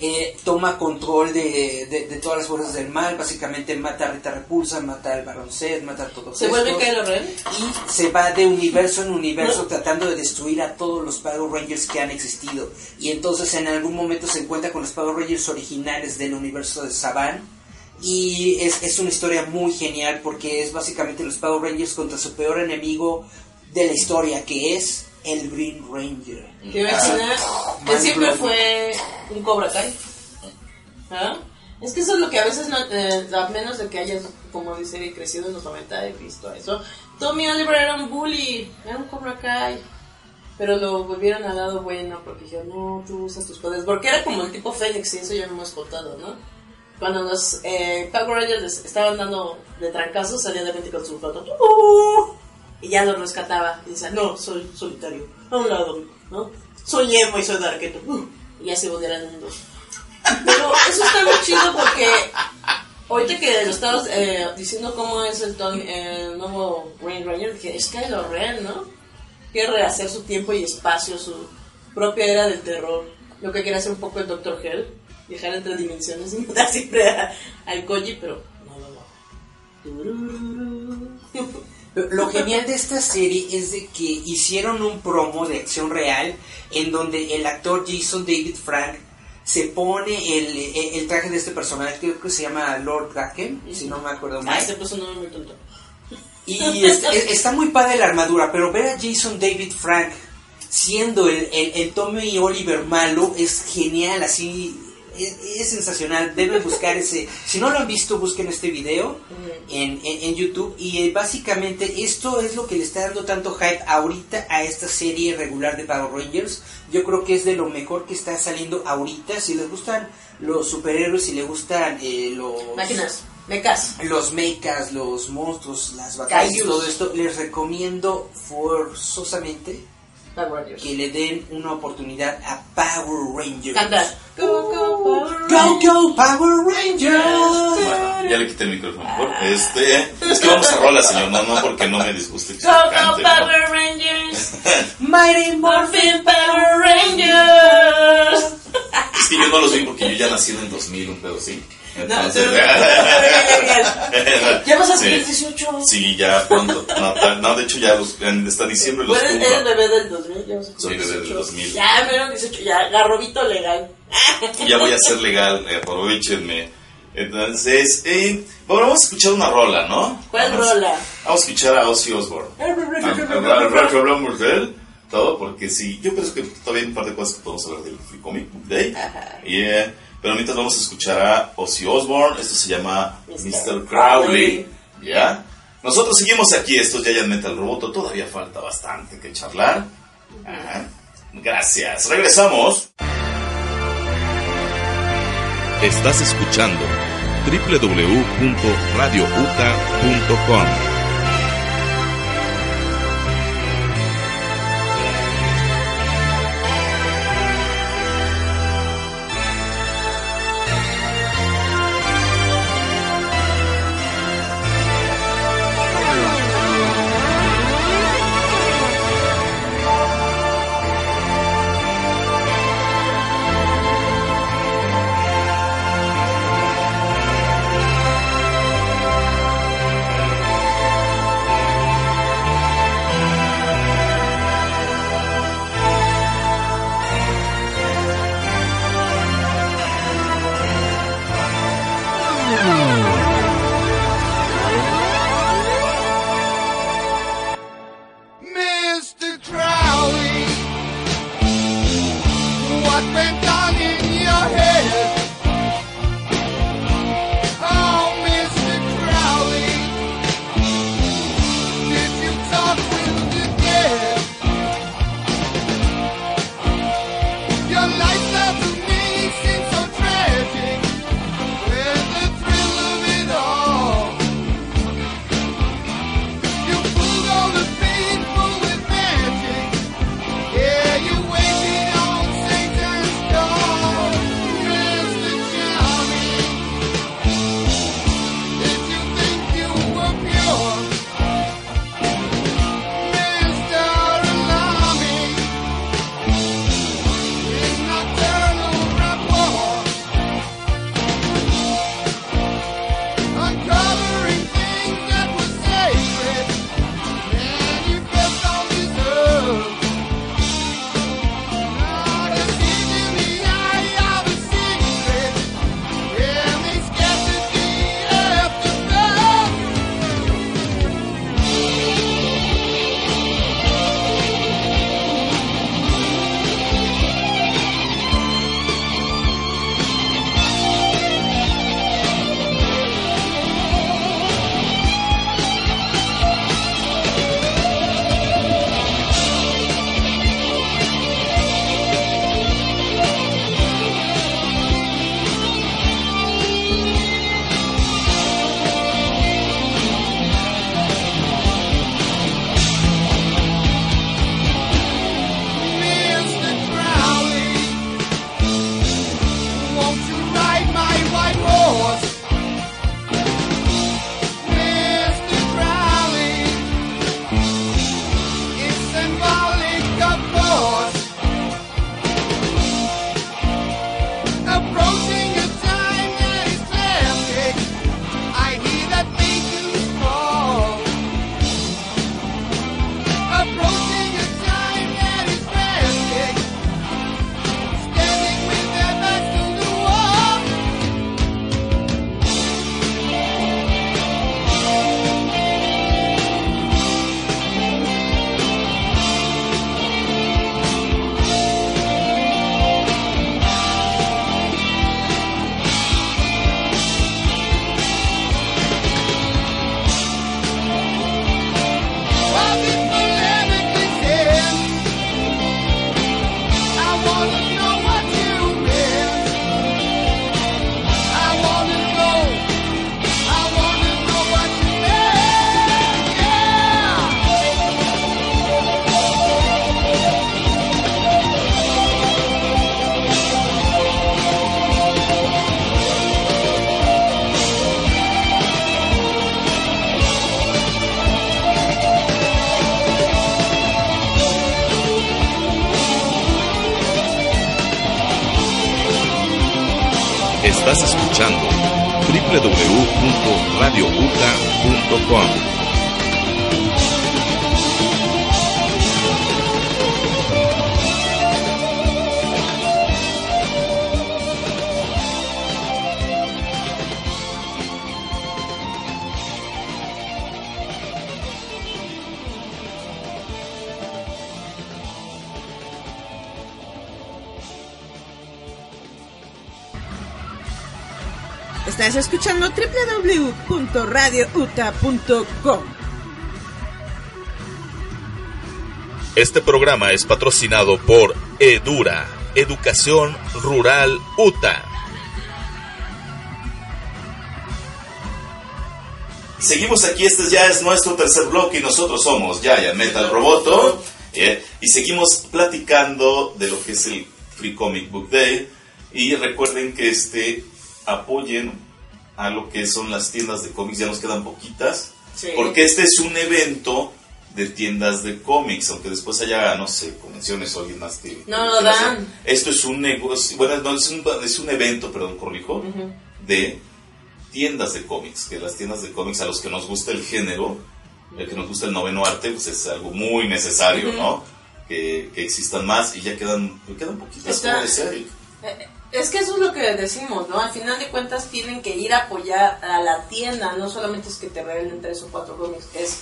D: eh, toma control de, de- de todas las fuerzas del mal, básicamente mata a Rita Repulsa, mata al Barón Zed, mata a todos
C: ¿Se vuelve Kylo Ren?
D: y se va de universo en universo tratando de destruir a todos los Power Rangers que han existido. Y entonces en algún momento se encuentra con los Power Rangers originales del universo de Saban. Y es, es una historia muy genial porque es básicamente los Power Rangers contra su peor enemigo de la historia, que es el Green Ranger.
C: ¿Te imaginas?
D: Ah,
C: Que siempre fue un Cobra Kai. ¿Ah? Es que eso es lo que a veces, no, eh, a menos de que hayas, como dice, crecido en los 90 he visto eso. Tommy Oliver era un bully, era un Cobra Kai. Pero lo volvieron al lado bueno porque dijeron, no, tú usas tus poderes. Porque era como el tipo Fénix y eso ya hemos contado, ¿no? Cuando los eh, Power Rangers estaban dando de trancazos, salía de repente con su flauta. ¡Uh! Y ya lo rescataba. Y decía, no, soy solitario. A un lado, ¿no? Soy emo y soy darketo. ¡Uh! Y ya se volvieran en dos. Pero eso está muy chido porque ahorita que lo estabas eh, diciendo cómo es el, Tom- el nuevo Green Ranger, que es Kylo Ren, ¿no? Quiere rehacer su tiempo y espacio, su propia era del terror. Lo que quiere hacer un poco el Doctor Hell, viajar entre dimensiones y matar siempre al Koji, pero no, no, no.
D: Lo- genial de esta serie es de que hicieron un promo de acción real en donde el actor Jason David Frank se pone el, el- el traje de este personaje, creo que se llama Lord Draken, si no me acuerdo mal.
C: Ah, se puso un nombre muy tonto.
D: Y es- es- está muy padre la armadura, pero ver a Jason David Frank siendo el, el, el Tommy Oliver malo es genial, así es, es sensacional. Deben buscar ese. Si no lo han visto, busquen este video en, en, en YouTube. Y eh, básicamente esto es lo que le está dando tanto hype ahorita a esta serie regular de Power Rangers. Yo creo que es de lo mejor que está saliendo ahorita. Si les gustan los superhéroes, si les gustan eh, los
C: Máquinas, mecas.
D: los mechas, los monstruos, las batallas, todo esto, les recomiendo forzosamente
C: Power Rangers.
D: que le den una oportunidad a Power Rangers.
C: Canta. Go, go, Power
D: Go, go, Power Rangers.
A: Bueno, ya le quité el micrófono. mejor. Este, es que vamos a rola, señor. No, no, porque no me disguste
C: Go, go. Power Rangers.
D: Mighty
C: Morphin Power Rangers.
A: Es que yo no los vi yo ya nací en el 2000, un pedo.
C: No,
A: Entonces,
C: tú- Ya vas a cumplir
A: Sí.
C: 18.
A: Sí, ya pronto. No, no, de hecho ya los, en- hasta diciembre los
C: Bueno, eres
A: cumplo.
C: bebé del 2000, ya vas a cumplir
A: Soy bebé del
C: 18.
A: 2000.
C: Ya, menos 18, ya, garrobito legal.
A: Ya voy a ser legal, eh, aprovechenme. Entonces, eh, bueno, vamos a escuchar una rola, ¿no?
C: ¿Cuál
A: Vamos-
C: rola?
A: Vamos a escuchar a Ozzy Osbourne. Hablamos de él, todo, porque sí, yo creo que todavía hay un par de cosas que podemos hablar del Free Comic Book Day.
C: Ajá.
A: Y, eh, pero mientras vamos a escuchar a Ozzy Osbourne, esto se llama
C: Mr.
A: Mr. Crowley. ¿Ya? Nosotros seguimos aquí, esto es Giant Metal Roboto, todavía falta bastante que charlar. Ajá. Gracias, regresamos.
E: Estás escuchando www.radiouta.com.
B: radiouta.com.
E: Este programa es patrocinado por Edura, Educación Rural UTA.
A: Seguimos aquí, este ya es nuestro tercer bloque y nosotros somos Yaya Metal Roboto. Eh, y seguimos platicando de lo que es el Free Comic Book Day. Y recuerden que este apoyen a lo que son las tiendas de cómics, ya nos quedan poquitas.
C: Sí.
A: Porque este es un evento de tiendas de cómics, aunque después haya, no sé, convenciones o alguien más que...
C: No
A: hace.
C: dan.
A: Esto es un negocio, bueno, no, es un, es un evento, perdón, corrijo, de tiendas de cómics, que las tiendas de cómics a los que nos gusta el género, el que nos gusta el noveno arte, pues es algo muy necesario, ¿no? Que, que existan más y ya quedan, quedan poquitas,
C: Está-
A: como decía Eric.
C: Es que eso es lo que decimos, ¿no? Al final de cuentas tienen que ir a apoyar a la tienda, no solamente es que te regalen tres o cuatro cómics, es...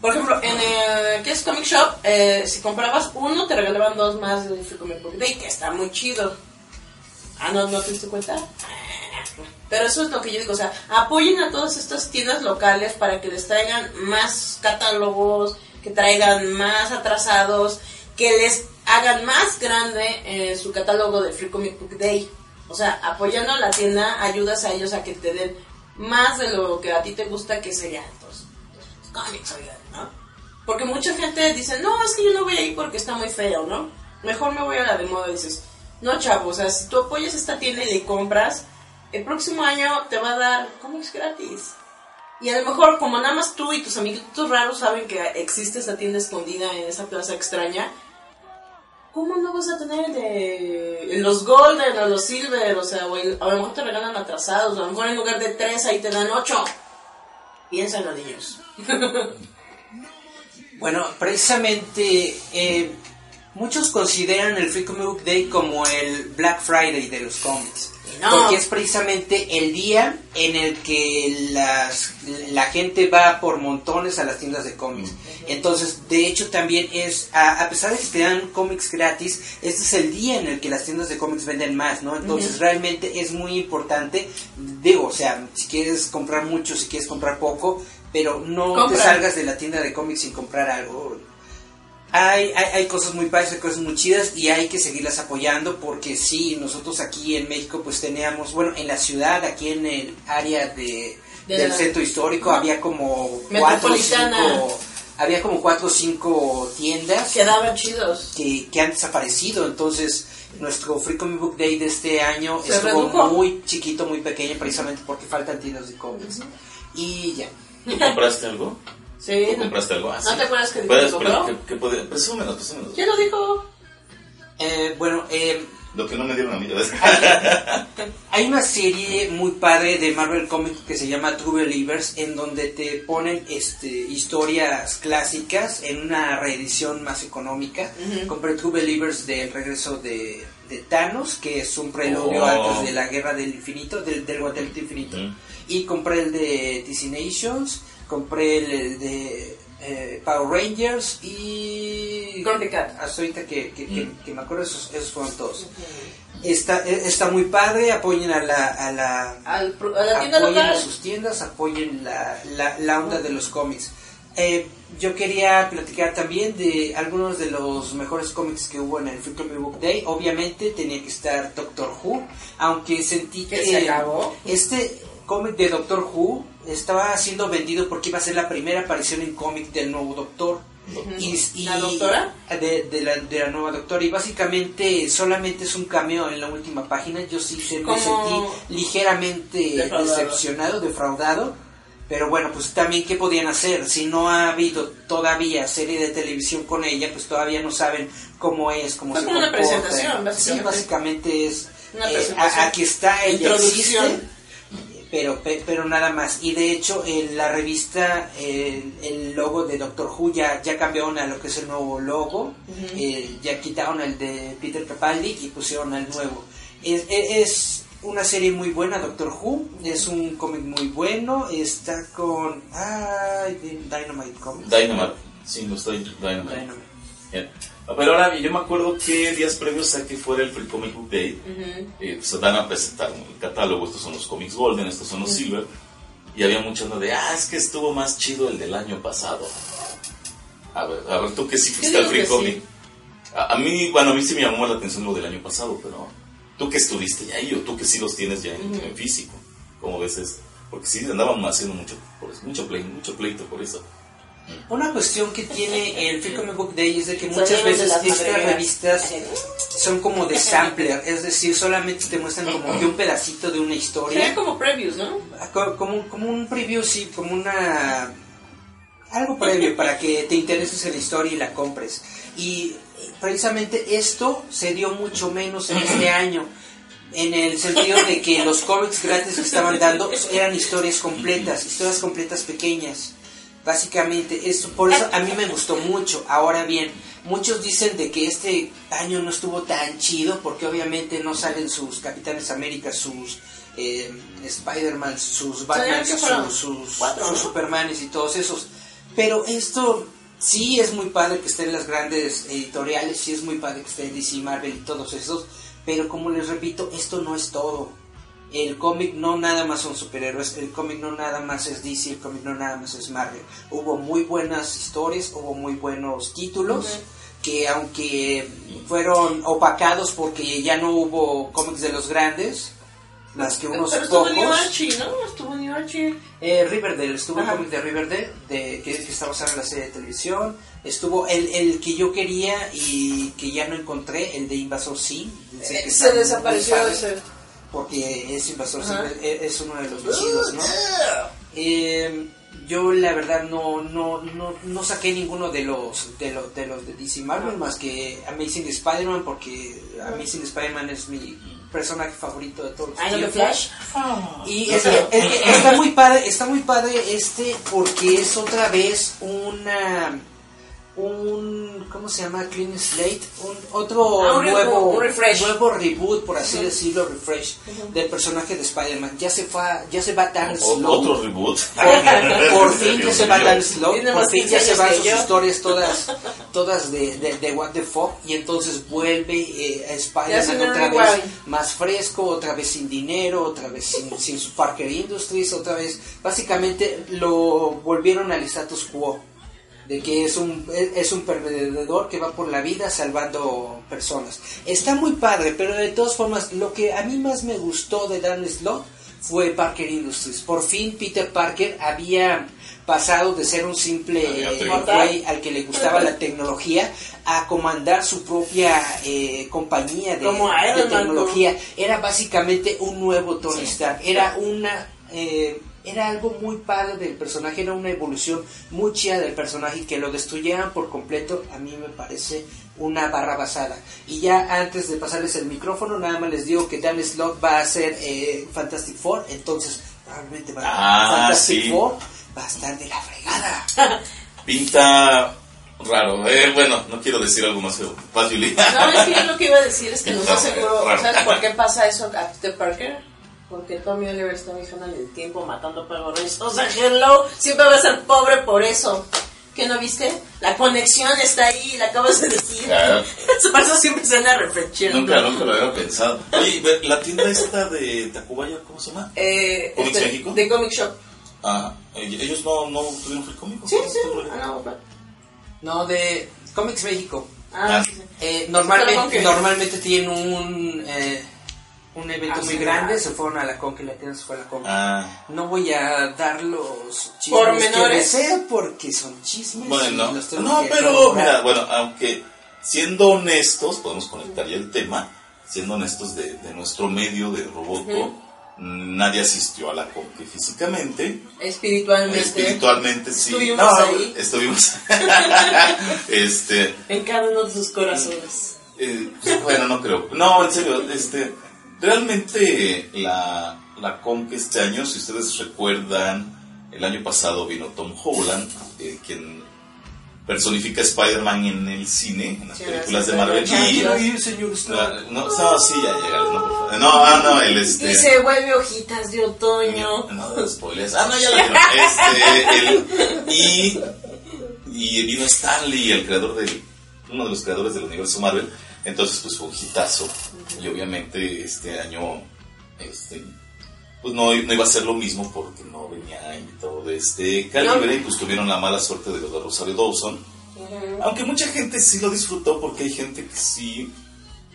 C: Por ejemplo, en el que es Comic Shop, eh, si comprabas uno, te regalaban dos más de Free Comic Book Day, que está muy chido. Ah, ¿no, no te diste cuenta? Pero eso es lo que yo digo, o sea, apoyen a todas estas tiendas locales para que les traigan más catálogos, que traigan más atrasados, que les hagan más grande eh, su catálogo de Free Comic Book Day. O sea, apoyando a la tienda, ayudas a ellos a que te den más de lo que a ti te gusta, que serían los, cómics, oigan, ¿no? Porque mucha gente dice, no, es que yo no voy a ir porque está muy feo, ¿no? Mejor me voy a la de moda. Dices, no, chavo, o sea, si tú apoyas esta tienda y le compras, el próximo año te va a dar cómics gratis. Y a lo mejor, como nada más tú y tus amiguitos raros saben que existe esa tienda escondida en esa plaza extraña, ¿cómo no vas a tener de los Golden o los Silver? O sea, a lo mejor te regalan atrasados, a lo mejor en lugar de tres ahí te dan ocho. Piénsalo, niños.
D: Bueno, precisamente eh, muchos consideran el Free Comic Book Day como el Black Friday de los cómics.
C: No.
D: Porque es precisamente el día en el que las, la gente va por montones a las tiendas de cómics. Entonces, de hecho, también es, a, a pesar de que te dan cómics gratis, este es el día en el que las tiendas de cómics venden más, ¿no? Entonces, realmente es muy importante, digo, o sea, si quieres comprar mucho, si quieres comprar poco, pero no
C: Compra.
D: te salgas de la tienda de cómics sin comprar algo. Hay, hay, hay cosas muy padres, hay cosas muy chidas y hay que seguirlas apoyando porque sí, nosotros aquí en México pues teníamos, bueno, en la ciudad, aquí en el área de,
C: De
D: del
C: la-
D: centro histórico había como cuatro cinco, había como cuatro o cinco tiendas
C: Quedaban chidos.
D: que, que han desaparecido, entonces nuestro Free Comic Book Day de este año
C: Se
D: estuvo
C: redujo.
D: muy chiquito, muy pequeño, precisamente porque faltan tiendas de cómics. Y ya.
A: ¿Tú compraste algo?
C: Sí.
A: ¿Tú compraste algo? Ah,
C: ¿No te acuerdas que
A: Puedes,
C: dijo que
A: pero,
C: compró?
A: ¿qué- qué puede- presúmenos, presúmenos.
C: ¿Quién lo dijo?
D: Eh, bueno, eh,
A: Lo que no me dieron a mí. ¿ves?
D: Hay una serie muy padre de Marvel Comics que se llama True Believers, en donde te ponen este, historias clásicas en una reedición más económica. Compré True Believers del regreso de, de Thanos, que es un preludio
A: Oh.
D: antes de la Guerra del Infinito, del, del Guantelete Infinito.
A: Ujú.
D: Y compré el de DC Nations, compré el, el de eh, Power Rangers y...
C: Thundercat.
D: Hasta ahorita que,
A: Mm.
D: que me acuerdo, esos, esos fueron todos. Está, eh, está muy padre, apoyen a la, a la,
C: Al pro- a la tienda
D: apoyen
C: local.
D: a sus tiendas, apoyen la, la, la onda de los cómics. Eh, yo quería platicar también de algunos de los mejores cómics que hubo en el Free Comic Book Day. Obviamente tenía que estar Doctor Who, aunque sentí
C: ¿Que
D: que
C: se acabó?
D: este cómic de Doctor Who estaba siendo vendido porque iba a ser la primera aparición en cómic del nuevo Doctor. Y, y-
C: ¿La doctora?
D: De, de la, de la nueva doctora. Y básicamente solamente es un cameo en la última página. Yo sí se, me sentí ligeramente
C: Defraudado.
D: decepcionado, defraudado. Pero bueno, pues también, ¿qué podían hacer? Si no ha habido todavía serie de televisión con ella, pues todavía no saben cómo es, cómo
C: Fue
D: se
C: como una
D: comporta.
C: presentación, básicamente.
D: Sí, básicamente es...
C: Una
D: eh, aquí está, ella existe, pero, pe- pero nada más. Y de hecho, en la revista, el, el logo de Doctor Who ya, ya cambiaron a lo que es el nuevo logo. Eh, ya quitaron el de Peter Capaldi y pusieron el nuevo. Es, es- es una serie muy buena, Doctor Who. Es un cómic muy bueno. Está con. Ay, Dynamite Comics.
A: Dynamite. Sí, no estoy Dynamite.
D: Dynamite.
A: Bien. Pero ahora yo me acuerdo que días previos a que fuera el Free Comic Book Day, eh, se dan a presentar el catálogo, estos son los cómics Golden, estos son los Silver, y había mucha onda de, ah, es que estuvo más chido el del año pasado. A ver, a ver, tú que sí fuiste al Free Comic.
C: sí.
A: A, a mí, bueno, a mí sí me llamó la atención lo del año pasado, pero tú que estuviste ya ahí o tú que sí los tienes ya en, en físico, ¿cómo ves esto? Porque sí andaban haciendo mucho, por eso, mucho, play, mucho pleito por eso.
D: Una cuestión que tiene el Free Comic Book Day es de que muchas veces estas revistas son como de sampler, es decir, solamente te muestran como que un pedacito de una historia.
C: Sería como previews, ¿no?
D: Co- como, como un preview, sí, como una... Algo previo para que te intereses en la historia y la compres. Y precisamente esto se dio mucho menos en este año, en el sentido de que los cómics gratis que estaban dando eran historias completas, historias completas pequeñas. Básicamente, esto, por eso a mí me gustó mucho. Ahora bien, muchos dicen de que este año no estuvo tan chido porque obviamente no salen sus Capitanes América, sus eh, Spider-Man, sus Batman, sus, sus,
C: cuatro,
D: sus
C: ¿no?
D: Supermanes y todos esos. Pero esto sí es muy padre que estén las grandes editoriales, sí es muy padre que estén DC, Marvel y todos esos. Pero como les repito, esto no es todo. El cómic no nada más son superhéroes, el cómic no nada más es DC, el cómic no nada más es Marvel. Hubo muy buenas historias, hubo muy buenos títulos. que aunque fueron opacados porque ya no hubo cómics de los grandes, las que unos
C: Pero estuvo
D: pocos.
C: New Archie, ¿no? Estuvo New Archie.
D: Eh, Riverdale, estuvo el cómic de Riverdale, de, que, que está basado en la serie de televisión. Estuvo el, el que yo quería y que ya no encontré, el de Invasor Sim.
C: Eh, Se desapareció ese.
D: Porque es Invasor
C: Ajá.
D: es, uno de los chidos, ¿no? Eh, yo la verdad no, no, no, no saqué ninguno de los de los de los de DC Marvel más que Amazing Spider-Man porque Amazing Spider-Man es mi personaje favorito de todos los
C: Ay, ¿no de
D: tiempos.
C: Flash?
D: Y es es está muy padre, está muy padre este porque es otra vez una un ¿cómo se llama? Clean slate, un otro
C: Ah, un
D: nuevo
C: un refresh.
D: nuevo reboot por así decirlo, refresh del personaje de Spider-Man. Ya se fue, ya se va tan
A: O-
D: slow.
A: otro reboot.
D: Por fin ya se va tan slow, por fin ya
C: 15
D: se van sus historias todas todas de, de, de What the Fuck y entonces vuelve eh, a Spider-Man otra vez más fresco, otra vez sin dinero, otra vez sin, sin su Parker Industries, otra vez básicamente lo volvieron al status quo de que es un es un perdedor que va por la vida salvando personas. Está muy padre, pero de todas formas lo que a mí más me gustó de Dan Slott fue Parker Industries. Por fin Peter Parker había pasado de ser un simple güey al que le gustaba la tecnología a comandar su propia eh, compañía de,
C: Como
D: tecnología. Era básicamente un nuevo Tony Stark. Era una eh, era algo muy padre del personaje, era una evolución muy chida del personaje y que lo destruyeran por completo a mí me parece una barra basada. Y ya antes de pasarles el micrófono, nada más les digo que Dan Slott va a hacer eh, Fantastic Four, entonces probablemente va a
A: Ah,
D: Fantastic
A: sí.
D: Four va a estar de la fregada.
A: Pinta raro. Eh, bueno, no quiero decir algo más feo. Paz.
C: No, es que yo lo que iba a decir es que no estoy seguro. ¿Sabes por qué pasa eso a Peter Parker? Porque Tommy Oliver está viajando en el tiempo matando perros. O sea, Hello siempre va a ser pobre por eso. ¿Qué no viste? La conexión está ahí, la acabas de decir.
A: Claro.
C: Por eso siempre se anda refrescando.
A: Nunca, nunca lo había pensado. Oye, la tienda esta de Tacubaya, ¿cómo se llama?
C: Eh,
A: ¿Comics
C: este,
A: México?
C: De Comic Shop.
A: Ah, ellos no, no tuvieron free comic.
C: Sí, sí. Ah, no.
D: No, de Comics México.
C: Ah, sí, sí.
D: Eh, normalmente, normalmente tienen un, eh, un evento
C: Ah,
D: muy
C: sí,
D: grande,
C: ah.
D: se fueron a la Conca y la tienda se fue a la Conca.
A: Ah,
D: No voy a dar los chismes que deseo porque son chismes.
A: bueno.
D: los
A: No, pero mira, bueno, aunque siendo honestos, podemos conectar ya el tema, siendo honestos de, de nuestro medio de Roboto, nadie asistió a la Conque físicamente.
C: Espiritualmente.
A: Espiritualmente sí.
C: Estuvimos
A: No,
C: ahí.
A: Estuvimos. este.
C: En cada uno de sus corazones.
A: Eh, bueno, no creo. No, en serio, este, realmente la, la Conque este año, si ustedes recuerdan, el año pasado vino Tom Holland, eh, quien personifica a Spider-Man en el cine, en las
C: Sí,
A: películas de Marvel.
D: Quiero ir, señor Stark.
A: no, no, sí, ya llega, no. No, ah, no, el este.
C: Y se vuelve hojitas de otoño.
A: No, no, spoilers. Ah, no, ya lo dijeron. Este, y, y vino Stanley, el creador del, uno de los creadores del universo Marvel. Entonces, pues fue un hitazo. Y obviamente este año, este, pues no, no iba a ser lo mismo porque no venía invitado de este calibre. Y pues tuvieron la mala suerte de lo de Rosario Dawson. Aunque mucha gente sí lo disfrutó porque hay gente que sí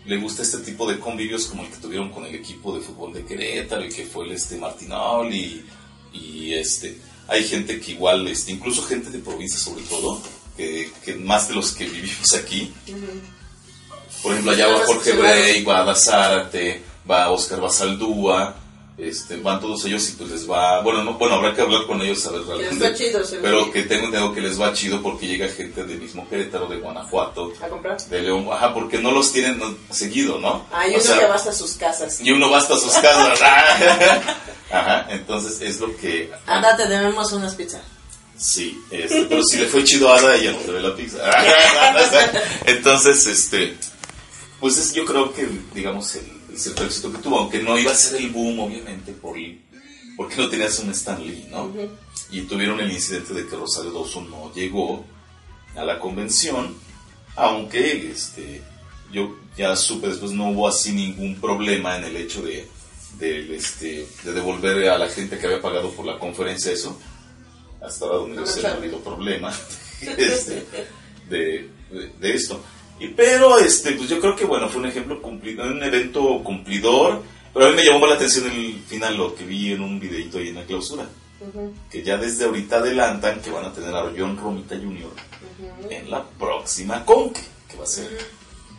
A: le gusta este tipo de convivios como el que tuvieron con el equipo de fútbol de Querétaro y que fue el este Martinol y, y este hay gente que igual, este, incluso gente de provincia sobre todo, que, que más de los que vivimos aquí. Por ejemplo, allá va Jorge Brey, va Ada Zárate, va Oscar Basaldúa, este, van todos ellos y pues les va, bueno, no, bueno, habrá que hablar con ellos a ver realmente.
C: va chido,
A: pero que tengo entendido que les va chido porque llega gente del mismo Querétaro, de Guanajuato,
C: ¿A comprar?
A: de León, ajá, porque no los tienen no, seguido, ¿no?
C: Ah, y
A: O
C: uno
A: sea,
C: que va hasta sus casas.
A: y uno va hasta sus casas. Ajá, entonces es lo que.
C: Anda, te debemos unas pizzas.
A: Sí, este, pero si le fue chido a Ada, ella nos debe la pizza. Entonces, este, pues es, yo creo que, digamos, el, el cierto éxito que tuvo, aunque no iba a ser el boom, obviamente, por, porque no tenías un Stan Lee, ¿no? Y tuvieron el incidente de que Rosario Dawson no llegó a la convención, aunque, este, yo ya supe después no hubo así ningún problema en el hecho de, de, este, de devolver a la gente que había pagado por la conferencia eso hasta donde no ha habido problema este, de, de, de esto. Y, pero este, pues yo creo que bueno, fue un ejemplo cumplido, un evento cumplidor, pero a mí me llamó la atención el final, lo que vi en un videito ahí en la clausura, que ya desde ahorita adelantan que van a tener a John Romita Jr. en la próxima Conque, que va a ser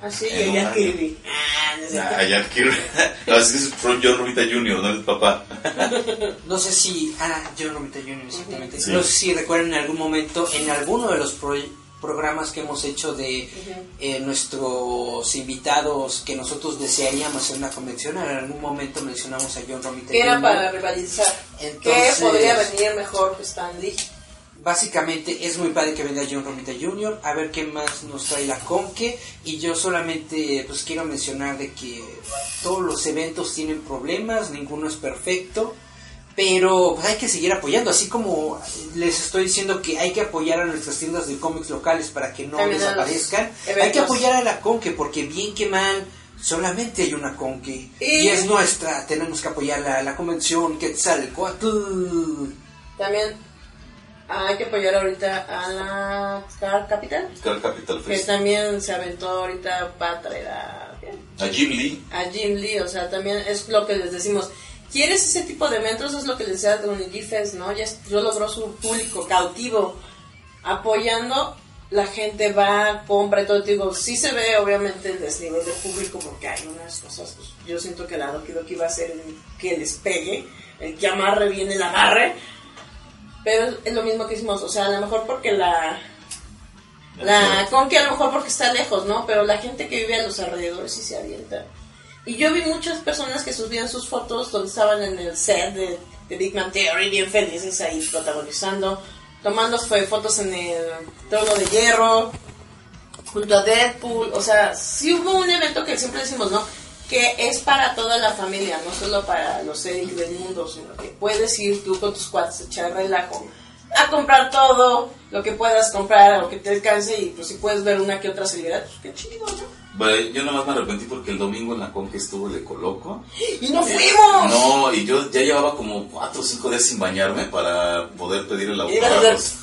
C: Así, ya
A: año.
C: Kirby. Ah, no sé.
A: a Jack Kirby. No, es que es John Romita Jr., no el papá.
D: No sé si. Ah, John Romita Jr. exactamente.
A: Sí.
D: No sé si recuerdan en algún momento, en alguno de los pro- programas que hemos hecho de eh, nuestros invitados que nosotros desearíamos hacer una convención, en algún momento mencionamos a John Romita
C: Que era para rivalizar. ¿Qué podría venir mejor que Stan Lee?
D: Básicamente es muy padre que venga John Romita Jr. A ver qué más nos trae la Conque. Y yo solamente pues quiero mencionar de que todos los eventos tienen problemas, ninguno es perfecto. Pero pues, hay que seguir apoyando, así como les estoy diciendo que hay que apoyar a nuestras tiendas de cómics locales para que no
C: También
D: desaparezcan. Hay que apoyar a la Conque porque bien que mal solamente hay una Conque y,
C: Y-
D: es nuestra. Tenemos que apoyarla, la convención Quetzalcoatl.
C: También hay que apoyar ahorita a la Star Capital.
A: Car Capital
C: Que también se aventó ahorita para traer a,
A: A Jim Lee.
C: a Jim Lee. O sea, también es lo que les decimos. ¿Quieres ese tipo de eventos? Es lo que les decía de un G-Fest, ¿no? Ya, ya logró su público cautivo. Apoyando, la gente va, compra y todo. Te digo, sí se ve obviamente el desnivel del público porque hay unas cosas. pues, yo siento que la Doki Doki va a ser el que les pegue, el que amarre bien el agarre. Pero es lo mismo que hicimos, o sea, a lo mejor porque la, la Conque a lo mejor porque está lejos, ¿no? Pero la gente que vive a los alrededores sí se avienta. Y yo vi muchas personas que subían sus fotos donde estaban en el set de, de Big Man Theory, bien felices ahí protagonizando, tomando fotos en el trono de hierro, junto a Deadpool. O sea, sí hubo un evento que siempre decimos, ¿no? Que es para toda la familia, no solo para los Eric del mundo, sino que puedes ir tú con tus cuates echar relajo, a comprar todo lo que puedas comprar, lo que te alcance, y pues si puedes ver una que otra celebridad, pues qué chido, ¿no?
A: Bueno, yo nomás me arrepentí porque el domingo en la Conque estuvo de Coloco.
C: ¡Y no fuimos!
A: No, y yo ya llevaba como cuatro o cinco días sin bañarme para poder pedir el autógrafo.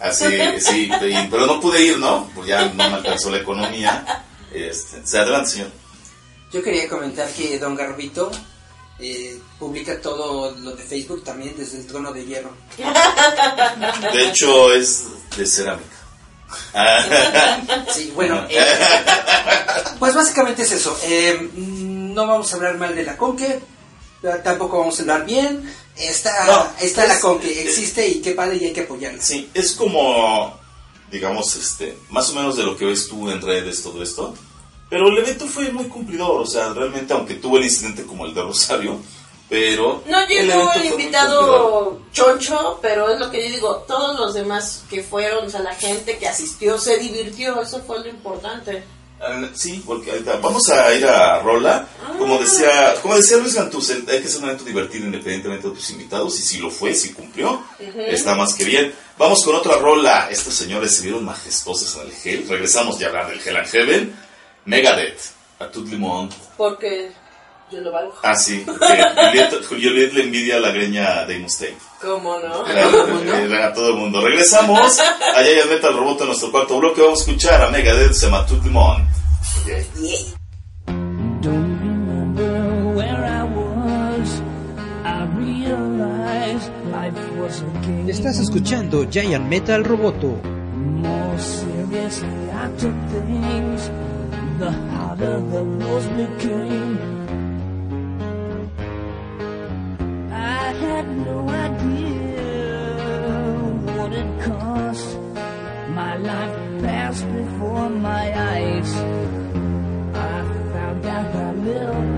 A: Así, sí, pero no pude ir, ¿no? Pues ya no me alcanzó la economía. Este, se adelante, señor.
D: Yo quería comentar que Don Garbito eh, publica todo lo de Facebook también desde el trono de hierro.
A: De hecho, es de cerámica.
D: Sí, bueno, eh, pues básicamente es eso. Eh, mm, no vamos a hablar mal de la Conque, tampoco vamos a hablar bien. Está,
A: No,
D: está
A: es-
D: la Conque, existe y qué padre y hay que apoyarla.
A: Sí, es como, digamos, este, más o menos de lo que ves tú en redes, todo esto. Pero el evento fue muy cumplidor, o sea, realmente, aunque tuvo el incidente como el de Rosario, pero...
C: No
A: el
C: llegó el
A: cumplidor.
C: invitado choncho, pero es lo que yo digo, todos los demás que fueron, o sea, la gente que asistió se divirtió, eso fue lo importante.
A: Ah, Sí, porque ahorita vamos a ir a Rola. Como decía, como decía Luis Gantuz, el- hay que hacer un evento divertido independientemente de tus invitados. Y si lo fue, si cumplió, está más que bien. Vamos con otra rola. Estos señores se vieron majestuosos en el Hell. Regresamos ya a hablar del Hell and Heaven. Megadeth, a monde.
C: Porque Yo lo valgo.
A: Ah, sí. Juliet, Juliet le envidia la greña de Mustaine.
C: ¿Cómo no?
A: Claro, eh, a todo el mundo. Regresamos a Giant Metal Robot en nuestro cuarto bloque. Vamos a escuchar a Megadeth Sematut Limón.
B: Don't remember where I was. I realized life was a game.
D: Estás escuchando Giant Metal Roboto.
B: more seriously I took things, the harder the rules became. I had no idea what it cost. My life passed before my eyes. I found out how little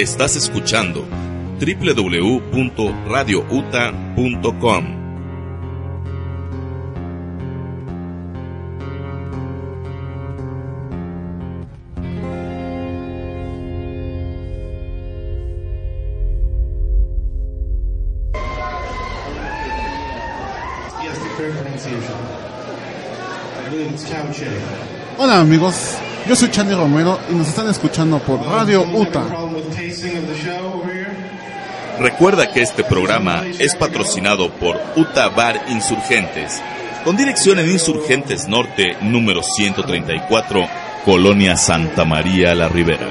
E: Estás escuchando www.radiouta.com.
G: Hola amigos, yo soy Charlie Romero y nos están escuchando por Radio UTA.
E: Recuerda que este programa es patrocinado por UTA Bar Insurgentes, con dirección en Insurgentes Norte, número 134, Colonia Santa María La Ribera.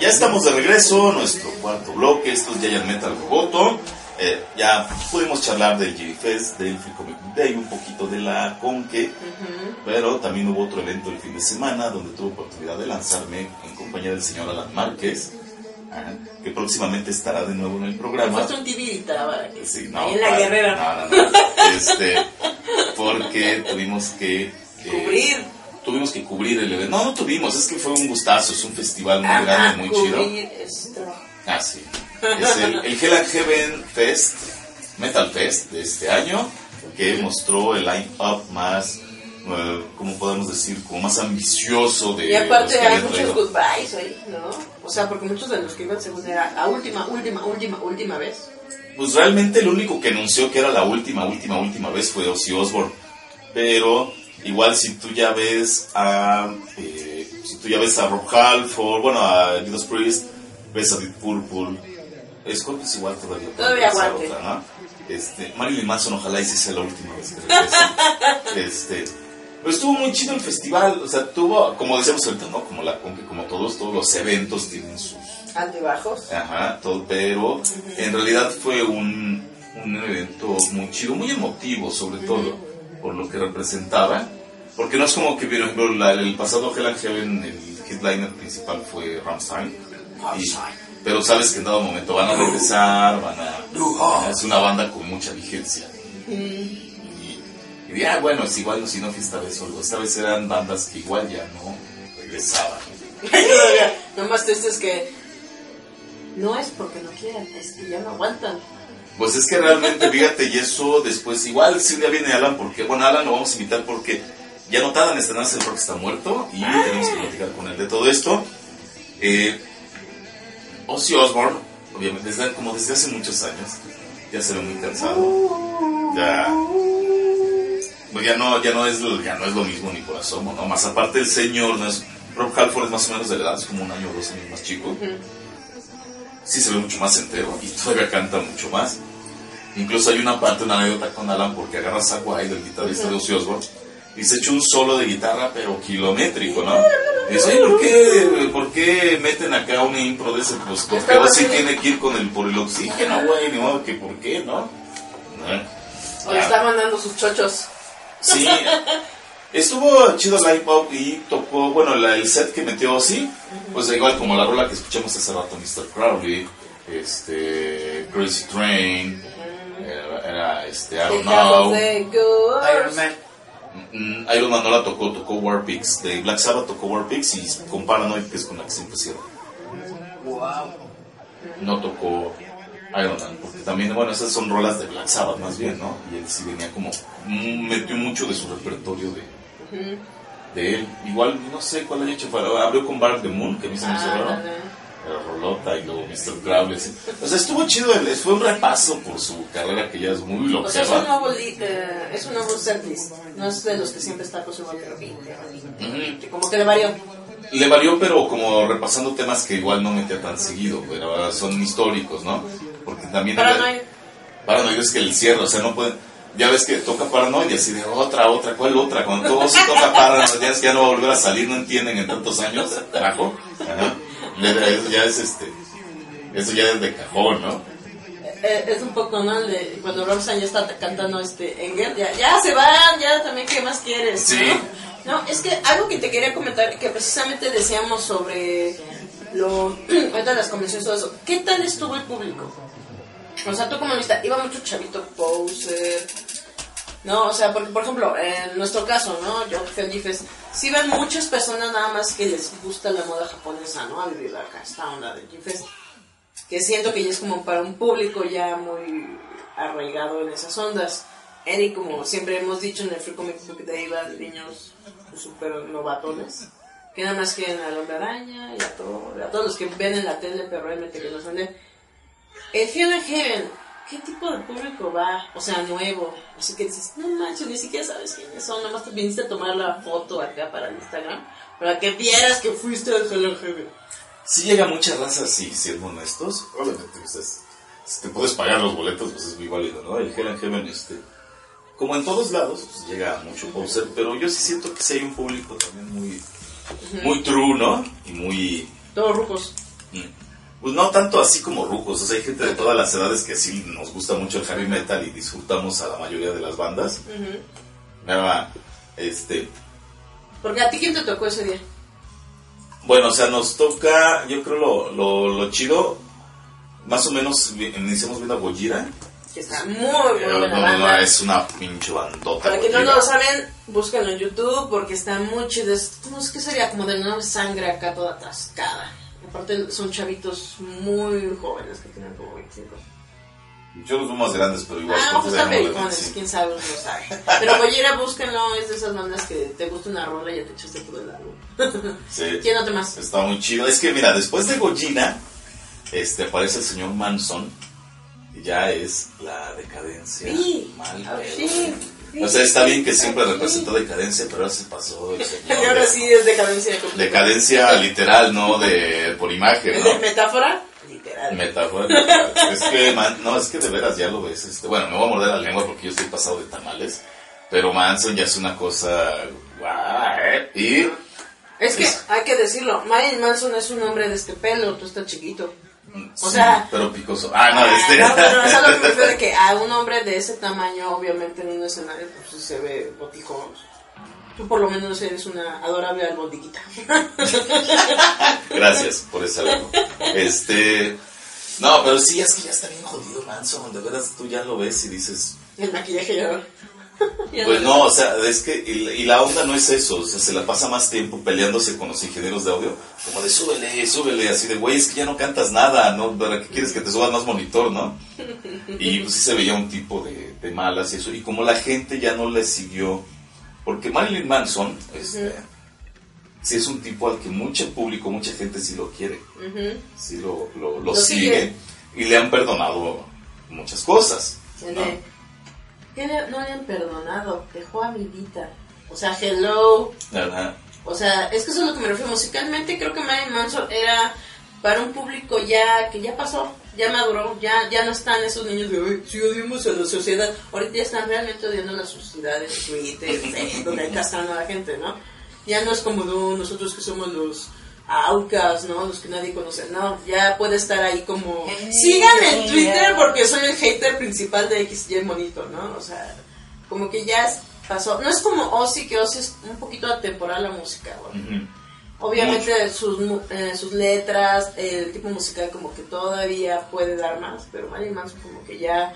A: Ya estamos de regreso, nuestro cuarto bloque, esto es Giant Metal Roboto. Eh, ya pudimos charlar del J-Fest, del Free Comic Day, un poquito de la Conque, pero también hubo otro evento el fin de semana donde tuve oportunidad de lanzarme en compañía del señor Alan Márquez, ajá, que próximamente estará de nuevo en el programa.
C: Fuiste un tivirita ahora. que-
A: Sí, no,
C: en la guerrera.
A: No, no. Este, porque tuvimos que... eh,
C: Cubrir.
A: Tuvimos que cubrir el evento. No, no tuvimos, es que fue un gustazo, es un festival muy
C: Ajá,
A: grande, muy chido.
C: cubrir es trabajo.
A: Ah, sí. Es el, el Hell and Heaven Fest, Metal Fest de este año, que mostró el line-up más, eh, ¿cómo podemos decir? Como más ambicioso de
C: Y aparte
A: los que
C: hay muchos goodbyes ahí, ¿no? O sea, porque muchos de los que iban según era la última, última, última, última vez.
A: Pues realmente el único que anunció que era la última, última, última vez fue Ozzy Osbourne. Pero igual si tú ya ves a, eh, si tú ya ves a Rob Halford, bueno, a Judas Priest, ves a Deep Purple, Scorpions igual todavía. puede
C: aguante.
A: otra, ¿no? Este, Marilyn Manson ojalá y sí sea la última vez que regrese. este, pero estuvo muy chido el festival, o sea, tuvo, como decíamos ahorita, ¿no? Como la que como todos, todos los eventos tienen sus
C: Altibajos.
A: Ajá, todo, pero en realidad fue un, un evento muy chido, muy emotivo sobre todo, por lo que representaba. Porque no es como que, por ejemplo, la- el pasado Hell and Heaven, el headliner principal fue Rammstein. Y- pero sabes que en dado momento van a regresar, van a... Es una banda con mucha vigencia. Y, y ah, bueno, es igual si no fue esta vez solo. Esta vez eran bandas que igual ya no regresaban.
C: Todavía. Lo más triste es que no es porque no quieran, es que ya no aguantan.
A: Pues es que realmente, fíjate, y eso después, igual si un día viene Alan, porque, bueno, Alan lo vamos a invitar porque ya no tardan en estrenarse el rock está muerto y tenemos que platicar con él de todo esto. Eh, Ozzy Osbourne, obviamente, desde, como desde hace muchos años, ya se ve muy cansado. Ya, pues ya no, ya no es lo, ya no es lo mismo ni por asomo, ¿no? Más aparte el señor, no es, Rob Halford es más o menos de la edad, es como un año o dos años más chico. Sí se ve mucho más entero y todavía canta mucho más. Incluso hay una parte, una anécdota con Alan, porque agarra a Zack Wild, el guitarrista de Ozzy Osbourne, y se echa un solo de guitarra, pero kilométrico, ¿no? Y dice, ¿por qué, ¿por qué meten acá una impro de ese? Pues porque Ozzy tiene que ir con el, por el oxígeno, güey, ni modo que por qué, ¿no? ¿Eh?
C: O le está mandando sus chochos.
A: Sí, estuvo chido el live up y tocó, bueno, la- el set que metió Ozzy, pues igual como la rola que escuchamos hace rato, Mr. Crowley, este, Crazy Train, era, era, este, I don't know.
D: Iron Man.
A: Iron Man no la tocó, tocó War Pigs. De Black Sabbath tocó War Pigs y con Paranoid, que es con la que siempre cierra. No tocó Iron Man, porque también, bueno, esas son rolas de Black Sabbath más bien, ¿no? Y él sí venía como, mm, metió mucho de su repertorio de, de él. Igual, no sé cuál haya hecho, abrió con Bar of the Moon, que a mí se me hizo raro. Rolota y luego Mr. Crowley. O sea, estuvo chido, fue un repaso por su carrera que ya es muy
C: O sea, es un nuevo, eh, es un nuevo setlist. No es de los que siempre está con su.
A: Ujú.
C: Como que le varió.
A: Le varió, pero como repasando temas que igual no metía tan seguido, pero son históricos, ¿no? Porque también...
C: Paranoid.
A: Paranoid es que el cierre, o sea, no pueden... Ya ves que toca Paranoid y así de otra, otra, ¿cuál otra? Cuando todo se toca Paranoid, ya es que ya no va a volver a salir, no entienden en tantos años, carajo. Ajá. Le- Eso ya es este... Eso ya es de cajón, ¿no?
C: Eh, es un poco, ¿no? De cuando Roxanne ya está cantando este Engel, ya, ya se van, ya también, ¿qué más quieres?
A: Sí.
C: ¿no? No, es que algo que te quería comentar, que precisamente decíamos sobre lo, ahorita las convenciones, todo eso, ¿qué tal estuvo el público? O sea, tú como lista, iba mucho chavito poser, ¿no? O sea, porque, por ejemplo, en nuestro caso, ¿no? Yo al Gifes, sí ven muchas personas nada más que les gusta la moda japonesa, ¿no? A vivir acá, esta onda del Gifes que siento que ya es como para un público ya muy arraigado en esas ondas. Eric, como siempre hemos dicho en el Free Comic Book Day, van niños súper novatones, que nada más quieren al hombre araña y a, todo, a todos los que ven en la tele, pero realmente que no son de... El Fiona Heaven, ¿qué tipo de público va? O sea, nuevo. Así que dices, no manches, ni siquiera sabes quiénes son, nomás te viniste a tomar la foto acá para el Instagram, para que vieras que fuiste al Heaven.
A: Sí llega mucha raza, sí, siendo honestos. Obviamente, pues, es- si te puedes pagar los boletos, pues es muy válido, ¿no? El Hell and Heaven, este, como en todos lados, pues llega mucho poser, pero yo sí siento que sí hay un público también muy, muy true, ¿no? Y muy...
C: Todos rujos.
A: mm, Pues no tanto así como rucos, o sea, hay gente de todas las edades que sí nos gusta mucho el heavy metal y disfrutamos a la mayoría de las bandas.
C: Ujú.
A: Nada, este,
C: Porque a ti quién te tocó ese día.
A: bueno, o sea, nos toca, yo creo lo, lo, lo chido, más o menos iniciamos viendo a Gojira.
C: Que está muy, buena
A: no, no, no, es una pinche bandota.
C: Para quienes no
A: Gojira.
C: lo saben, búsquenlo en YouTube porque está muy chido. Es- No qué sería como de nueva sangre acá toda atascada. Aparte son chavitos muy jóvenes que tienen como 25.
A: Yo los veo más grandes, pero igual.
C: Ah, pues
A: de
C: pericones,
A: sí.
C: quién sabe, no sabe. Pero Gojira, búsquenlo, es de esas bandas que te gusta una rola y ya te echaste todo el álbum.
A: Sí.
C: ¿Quién otro más?
A: Está muy chido. Es que mira, después de Gojira, este, aparece el señor Manson. Y ya es la decadencia.
C: Sí,
A: Mal
C: ah, sí,
A: O sea, está bien que siempre representó decadencia, pero ahora se pasó el
C: Y
A: señor.
C: ahora sí es decadencia.
A: Decadencia literal, no de por imagen, ¿no?
C: ¿Metáfora? Literal.
A: Metáfora. Es que, man, no, es que de veras ya lo ves. Este, bueno, me voy a morder la lengua porque yo estoy pasado de tamales. Pero Manson ya es una cosa. ¿eh? Y
C: Es que hay que decirlo, Marilyn Manson es un hombre de este pelo, tú estás chiquito. O
A: sí,
C: sea-
A: pero picoso. Ah, no,
C: Ah,
A: este.
C: no, pero es a lo que me refiero que a un hombre de ese tamaño, obviamente en un escenario, pues se ve botijón. Tú por lo menos eres una adorable albondiguita.
A: Gracias por ese algo. Este. No, pero sí, es que ya está bien jodido Manson. De veras, tú ya lo ves y dices.
C: El maquillaje ya.
A: Pues no, o sea, es que. Y, y la onda no es eso. O sea, se la pasa más tiempo peleándose con los ingenieros de audio. Como de súbele, súbele. Así de, güey, es que ya no cantas nada, ¿no? ¿Para qué quieres que te subas más monitor, no? Y pues sí se veía un tipo de, de malas y eso. Y como la gente ya no le siguió. Porque Marilyn Manson. Este, Sí es un tipo al que mucho público, mucha gente sí lo quiere.
C: Ujú.
A: sí lo, lo, lo
C: Lo
A: sigue,
C: sigue.
A: y le han perdonado muchas cosas. ¿no?
C: De, ¿Qué le- no le han perdonado? Dejó a Vivita. O sea, hello.
A: Ajá.
C: O sea, es que eso es lo que me refiero. Musicalmente creo que Marilyn Manson era para un público ya que ya pasó, ya maduró, ya, ya no están esos niños de hoy, si odiamos a la sociedad. Ahorita ya están realmente odiando a la sociedad en Twitter, en Facebook, donde hay castrando a la gente, ¿no? Ya no es como no, nosotros que somos los outcasts, ¿no? Los que nadie conoce. No, ya puede estar ahí como... Síganme en Twitter porque soy el hater principal de XY Monito, ¿no? O sea, como que ya es- pasó. No es como Ozzy, que Ozzy es un poquito atemporal la música, güey.
A: Ujú.
C: Obviamente sus, mu- eh, sus letras, el tipo musical como que todavía puede dar más, pero Marilyn Manson como que ya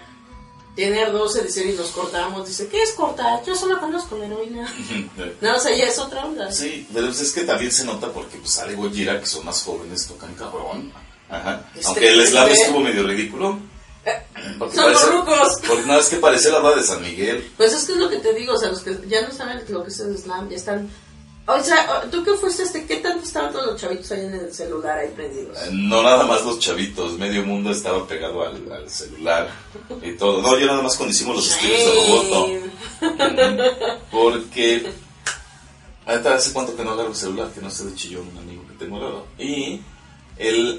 C: tener 12 dice y nos cortamos, dice, ¿qué es cortar? Yo solo conozco la heroína. No, o sea, ya es otra onda.
A: Sí, pero es que también se nota porque pues sale Gojira, que son más jóvenes, tocan cabrón. Ajá.
C: Este,
A: Aunque el slam
C: este-
A: estuvo medio ridículo. Porque
C: Son
A: parece-. Porque no, es que parece la de San Miguel.
C: Pues es que es lo que te digo, o sea, los que ya no saben lo que es el slam, ya están... O sea, tú que fuiste este, ¿qué tanto estaban todos los chavitos ahí en el celular ahí prendidos?
A: Eh, No nada más los chavitos, medio mundo estaba pegado al, al celular y todo. No, yo nada más cuando hicimos los estudios de Roboto. Porque ahorita hace cuánto que no agarro el celular, que no sé de chillón, un amigo que tengo al lado. Y él,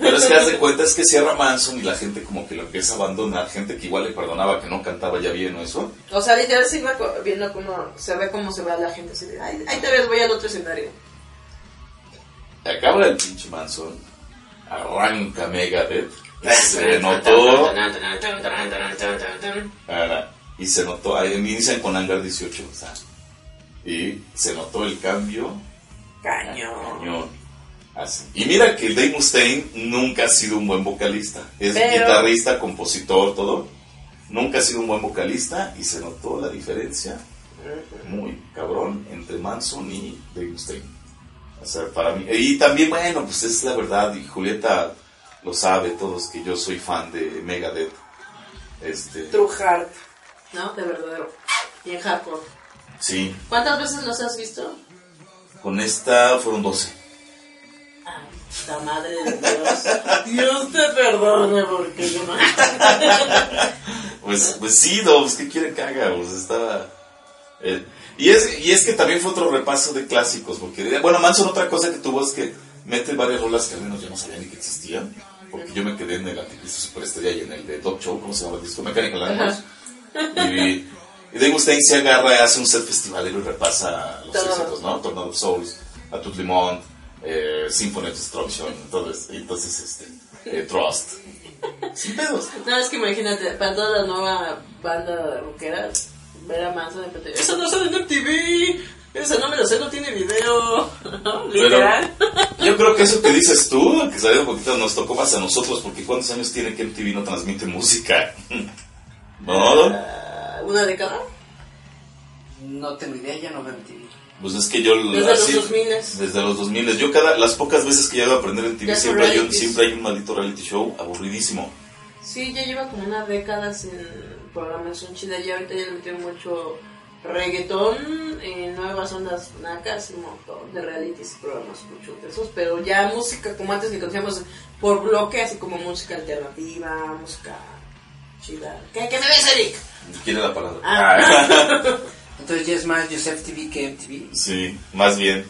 A: pero es que haz de cuenta es que cierra Manson y la gente como que lo empieza a abandonar, gente que igual le perdonaba que no cantaba ya bien o eso.
C: O sea, literal se iba viendo cómo se ve cómo se va la gente. Así de, "Ay, ahí te ves, voy al otro escenario.
A: Acaba el pinche Manson, arranca Megadeth, y se notó, y se notó, ahí inician con Hangar 18, o sea, y se notó el cambio
C: Cañón.
A: cañón. Así. Y mira que Dave Mustaine nunca ha sido un buen vocalista. Es
C: Pero-
A: guitarrista, compositor, todo. Nunca ha sido un buen vocalista y se notó la diferencia muy cabrón entre Manson y Dave Mustaine. O sea, para mí. Y también, bueno, pues es la verdad, y Julieta lo sabe todos que yo soy fan de Megadeth. Este,
C: True Heart. ¿No? De verdadero. Y en hardcore.
A: sí,
C: ¿Cuántas veces los has visto?
A: con esta fueron 12.
C: La madre de Dios. Dios te perdone porque yo no.
A: Pues, pues sí, no, pues que quiere que haga, pues estaba... eh, y, es, y es que también fue otro repaso de clásicos, porque, bueno, Manson otra cosa que tuvo es que mete varias rolas que al menos yo no sabía ni que existían, porque yo me quedé en el Anticristo Superestrella y en el de Dog Show, ¿cómo se llama el disco? Mechanical Animals. Y, y Dave Mustaine se agarra, hace un set festivalero y repasa los éxitos, ¿no? Tornado of Souls, A Monde, eh, Symphony of Destruction, entonces, entonces este, eh, Trust. Sin pedos.
C: No, es que imagínate, para toda la nueva banda rockera, ver a Manson de repente, eso no sale en MTV, eso no me lo sé, no tiene video, ¿no? literal.
A: Yo creo que eso que dices tú, que salió un poquito, nos tocó más a nosotros, porque ¿cuántos años tiene que MTV no transmite música? ¿No?
C: Ah, ¿Una década?
D: No tengo idea, ya no veo MTV.
A: Pues es que yo...
C: Desde los 2000.
A: Desde los 2000. Yo cada, las pocas veces que llego a aprender en TV
C: Ya
A: siempre hay, un,
C: realities.
A: siempre hay un maldito reality show aburridísimo.
C: Sí, ya lleva como una década sin programación chida, y ahorita ya le metieron mucho reggaetón, eh, nuevas ondas nacas, un montón de realities y programas mucho de esos, pero ya música como antes que conocíamos por bloque, así como música alternativa, música chida. ¿Qué, qué me ves, Eric?
A: ¿Quiere la palabra?
C: Ah.
D: Entonces ya es más Joseph TV que MTV.
A: Sí, más bien.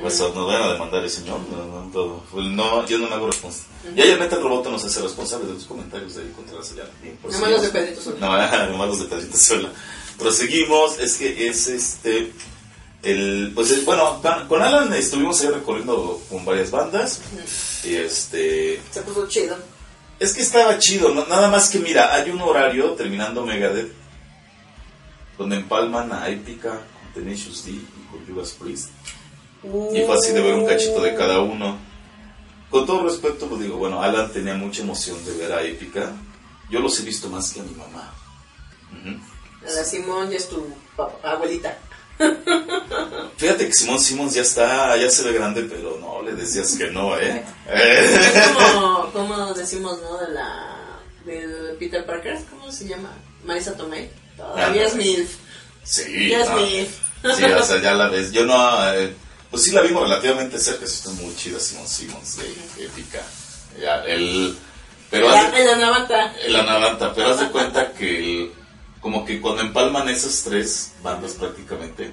A: Pues nos van a demandar el señor. No, no, todo. Pues no, yo no me hago responsable. Ya ya neta el robot no se hace responsable de los comentarios de ahí contra la señal. Bien,
C: Nada más los de Pedrito Sola.
A: No, nomás los de Pedrito Sola. Proseguimos, es que es este. El, pues es- bueno, con- con Alan estuvimos ahí recorriendo con varias bandas. Y este.
C: Se puso chido.
A: Es que estaba chido, ¿no? nada más que mira, hay un horario terminando Megadeth donde empalman a Epica con Tenacious D y con Judas Priest. Y fue así de ver un cachito de cada uno. Con todo respeto, pues digo, bueno, Alan tenía mucha emoción de ver a Epica. Yo los he visto más que a mi mamá. Ujú.
C: La Simón ya es tu abuelita.
A: Fíjate que Simón Simons ya está, ya se ve grande, pero no le decías que no, ¿eh?
C: Es
A: Eh.
C: como, como decimos, ¿no? De la. de Peter Parker, ¿cómo se llama? Marisa Tomei. Todavía es MILF.
A: Sí,
C: Ya es. MILF.
A: Sí, o sea, ya la ves. Yo no, eh, pues sí la vimos relativamente cerca, sí está muy chida Simón Simons de Épica. Ya, el, pero haz de-
C: En la Navanta.
A: la Navanta, pero haz de cuenta que el- como que cuando empalman esas tres bandas prácticamente,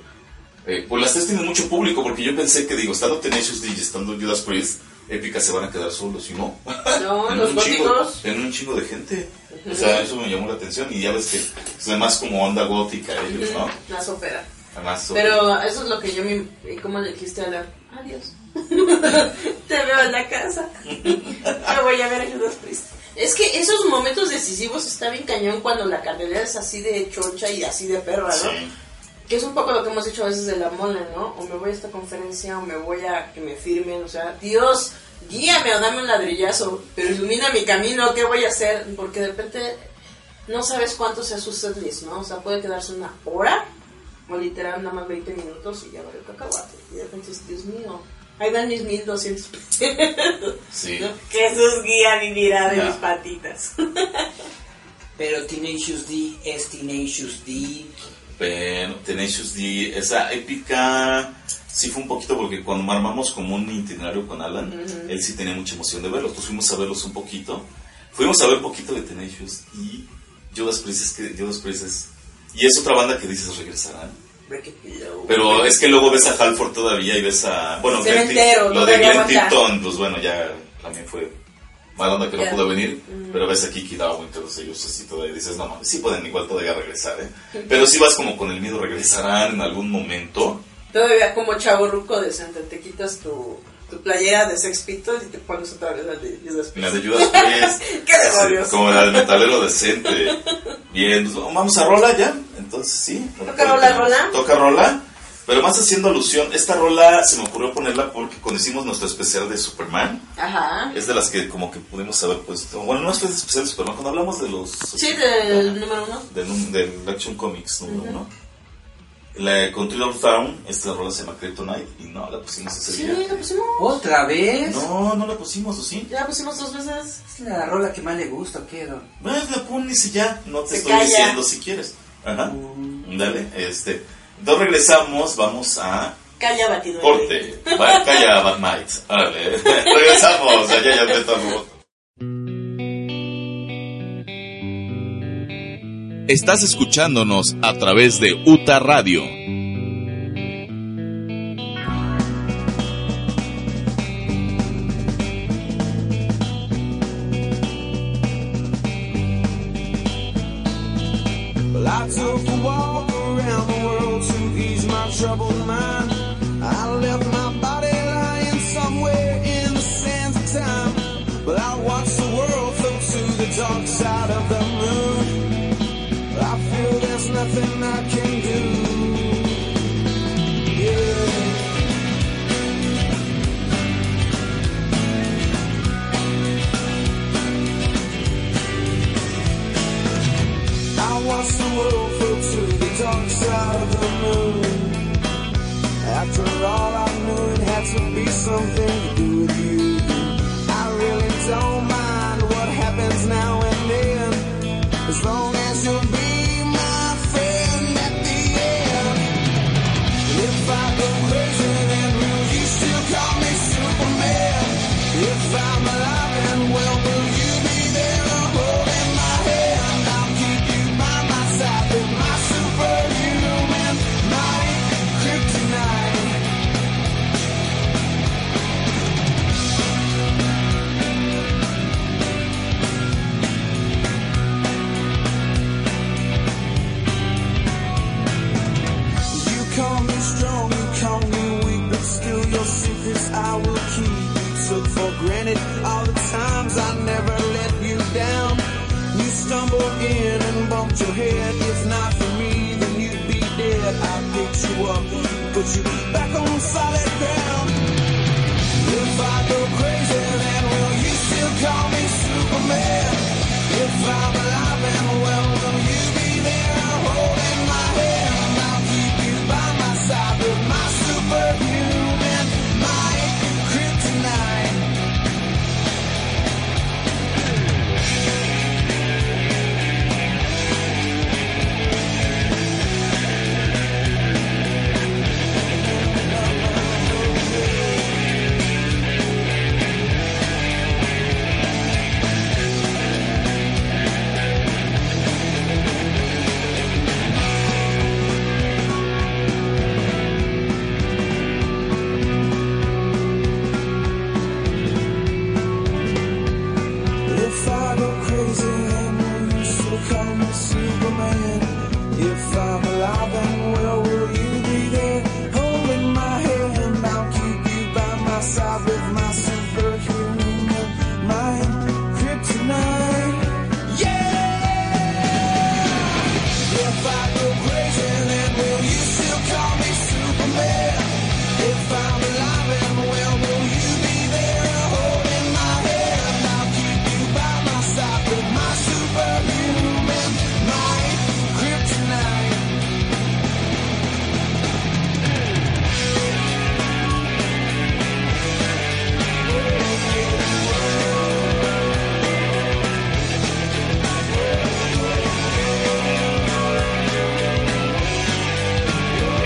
A: eh, pues las tres tienen mucho público, porque yo pensé que digo, estando Tenacious D y estando Judas Priest, Épica se van a quedar solos y no.
C: No,
A: En
C: los góticos.
A: En un chingo de gente. O sea, eso me llamó la atención y ya ves que es además como onda gótica ellos, ¿no?
C: Las óperas.
A: Además, son-
C: Pero eso es lo que yo me... ¿y ¿Cómo le dijiste a la... Adiós. Te veo en la casa. Me voy a ver a Judas Priest. Es que esos momentos decisivos está bien cañón cuando la cartelera es así de chocha y así de perra, ¿no?
A: Sí.
C: Que es un poco lo que hemos hecho a veces de la mole, ¿no? O me voy a esta conferencia o me voy a que me firmen, o sea, Dios, guíame o dame un ladrillazo, pero ilumina mi camino, ¿qué voy a hacer? Porque de repente no sabes cuánto sea su setlist, ¿no? O sea, puede quedarse una hora o literal nada más 20 minutos y ya va el cacahuate. Y de repente es, Dios mío, ahí van mis 1200 pesos.
A: Sí.
C: ¿no? Jesús guía mi mirada de mis patitas.
D: Pero Tenacious D es Tenacious D.
A: Pero Tenacious D, esa épica sí fue un poquito porque cuando armamos como un itinerario con Alan, él sí tenía mucha emoción de verlos. Pues fuimos a verlos un poquito. Fuimos a ver un poquito de Tenacious y Judas Priest es que Judas Priest es... Y es otra banda que dices regresarán. Pero es que luego ves a Halford todavía y ves a... Bueno, Glenn lo de Glenn. Tipton, pues bueno, ya también fue mala onda que no
C: Ya.
A: pudo venir. Pero ves a Kiki Darwin, todos ellos así todavía dices, no mames, sí pueden igual todavía regresar, ¿eh? Pero sí vas como con el miedo, regresarán en algún momento.
C: Todavía como chavo ruco decente, te quitas tu, tu playera de Sex Pistols y te pones otra vez la de Judas
A: La de
C: Priest.
A: Judas Priest.
C: ¡Qué demonios!
A: Como la del metalero decente. Bien, pues vamos a rola ya. Entonces sí.
C: ¿Toca rola, rola?
A: Toca rola. Pero más haciendo alusión, esta rola se me ocurrió ponerla porque cuando hicimos nuestro especial de Superman,
C: Ajá.
A: es de las que como que pudimos haber puesto. Bueno, no es que es especial de Superman, cuando hablamos de los.
C: Sí, del número uno.
A: Del, Action Comics número uno. La con Thriller Town, esta rola se llama Kryptonite y no la pusimos ese
C: Sí,
A: día.
C: la pusimos.
D: ¿Otra vez?
A: No, no la pusimos, ¿o sí?
C: Ya la pusimos dos veces.
D: Es la rola que más le gusta, ¿o ¿qué, don?
A: Pues la pones y ya, no te
C: Se
A: estoy
C: calla.
A: diciendo si quieres. Ajá. Dale, este. Entonces regresamos, vamos a
C: Calla batido.
A: corte. Va, calla, Bad Night. Órale. regresamos, allá ya al robot.
E: Estás escuchándonos a través de UTA Radio.
B: troubled mind. I left my body lying somewhere in the sands of time. But I watched the world flow to the dark side of the moon. I feel there's nothing I can do. watch the world float to the dark side of the moon. After all, I knew it had to be something to do with you.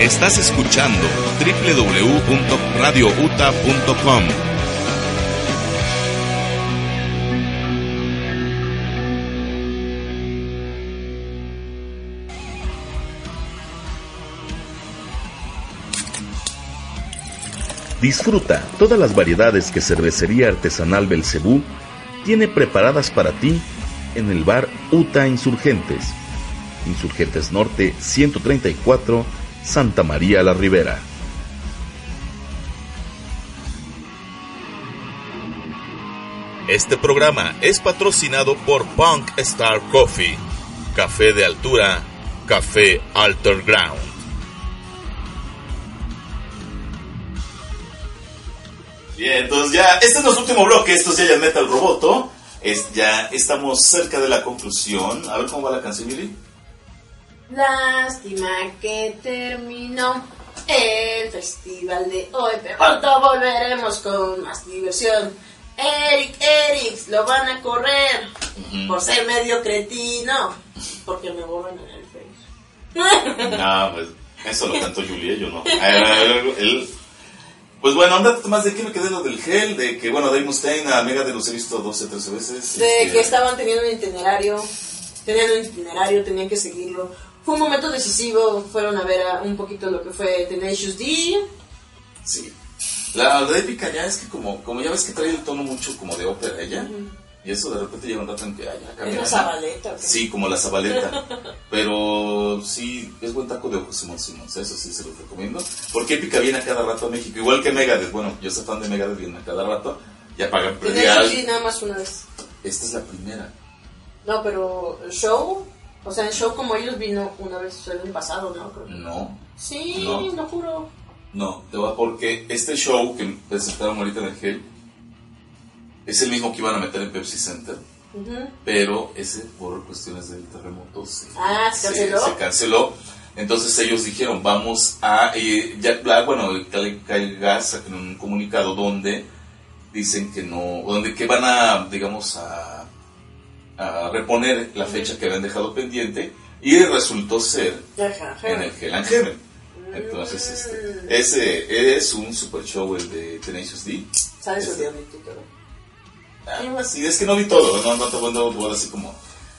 E: Estás escuchando www.radiouta.com. Disfruta todas las variedades que Cervecería Artesanal Belcebú tiene preparadas para ti en el bar Uta Insurgentes. Insurgentes Norte 134, Santa María la Ribera. Este programa es patrocinado por Punk Star Coffee, café de altura, café Alter Ground.
A: Bien, entonces ya, este es nuestro último bloque, esto es ya, ya Metal Roboto. Es, ya estamos cerca de la conclusión. A ver cómo va la canción, Mili.
C: Lástima que terminó el festival de hoy, pero pronto volveremos con más diversión. Eric, Eric, lo van a correr por ser medio cretino, porque me borran en el Facebook.
A: Ah, pues eso lo cantó Julia, yo no. Él- Pues bueno, un dato más de qué me quedé lo del gel, de que bueno, Dave Mustaine a Mega de los he visto 12, 13 veces.
C: De
A: este,
C: que estaban teniendo un itinerario, tenían un itinerario, tenían que seguirlo. Fue un momento decisivo, fueron a ver a un poquito lo que fue Tenacious D.
A: Sí. La de épica ya es que como, como ya ves que trae el tono mucho como de ópera ella, y eso de repente llega un rato en que ay, ya
C: Es
A: cambia.
C: la
A: ¿no?
C: Zabaleta.
A: Sí, como la Zabaleta. Pero sí, es buen taco de ojos Simón Simons, eso sí se lo recomiendo. Porque Épica viene a cada rato a México, igual que Megadeth. Bueno, yo soy fan de Megadeth, viene a cada rato. Ya pagan predial.
C: nada más una vez.
A: Esta es la primera.
C: No, pero el show, o sea, el show como ellos vino una vez el año pasado, ¿no? Creo.
A: No,
C: Sí,
A: No.
C: lo juro.
A: no, te va porque este show que presentaron ahorita en el Hell es el mismo que iban a meter en Pepsi Center,
C: Ujú.
A: pero ese por cuestiones del terremoto se,
C: Ah, ¿se canceló?
A: se canceló. Entonces ellos dijeron, vamos a... Y Jack Black, bueno, Kyle Gass sacó un comunicado donde dicen que no, donde que van a, digamos, a, a reponer la fecha que habían dejado pendiente y resultó ser en el Hell and Heaven. Entonces, este, ese es un super show el de Tenacious D.
C: Sale su
A: Este,
C: todo.
A: Ah, sí, es que no vi todo, no, no te dar así como...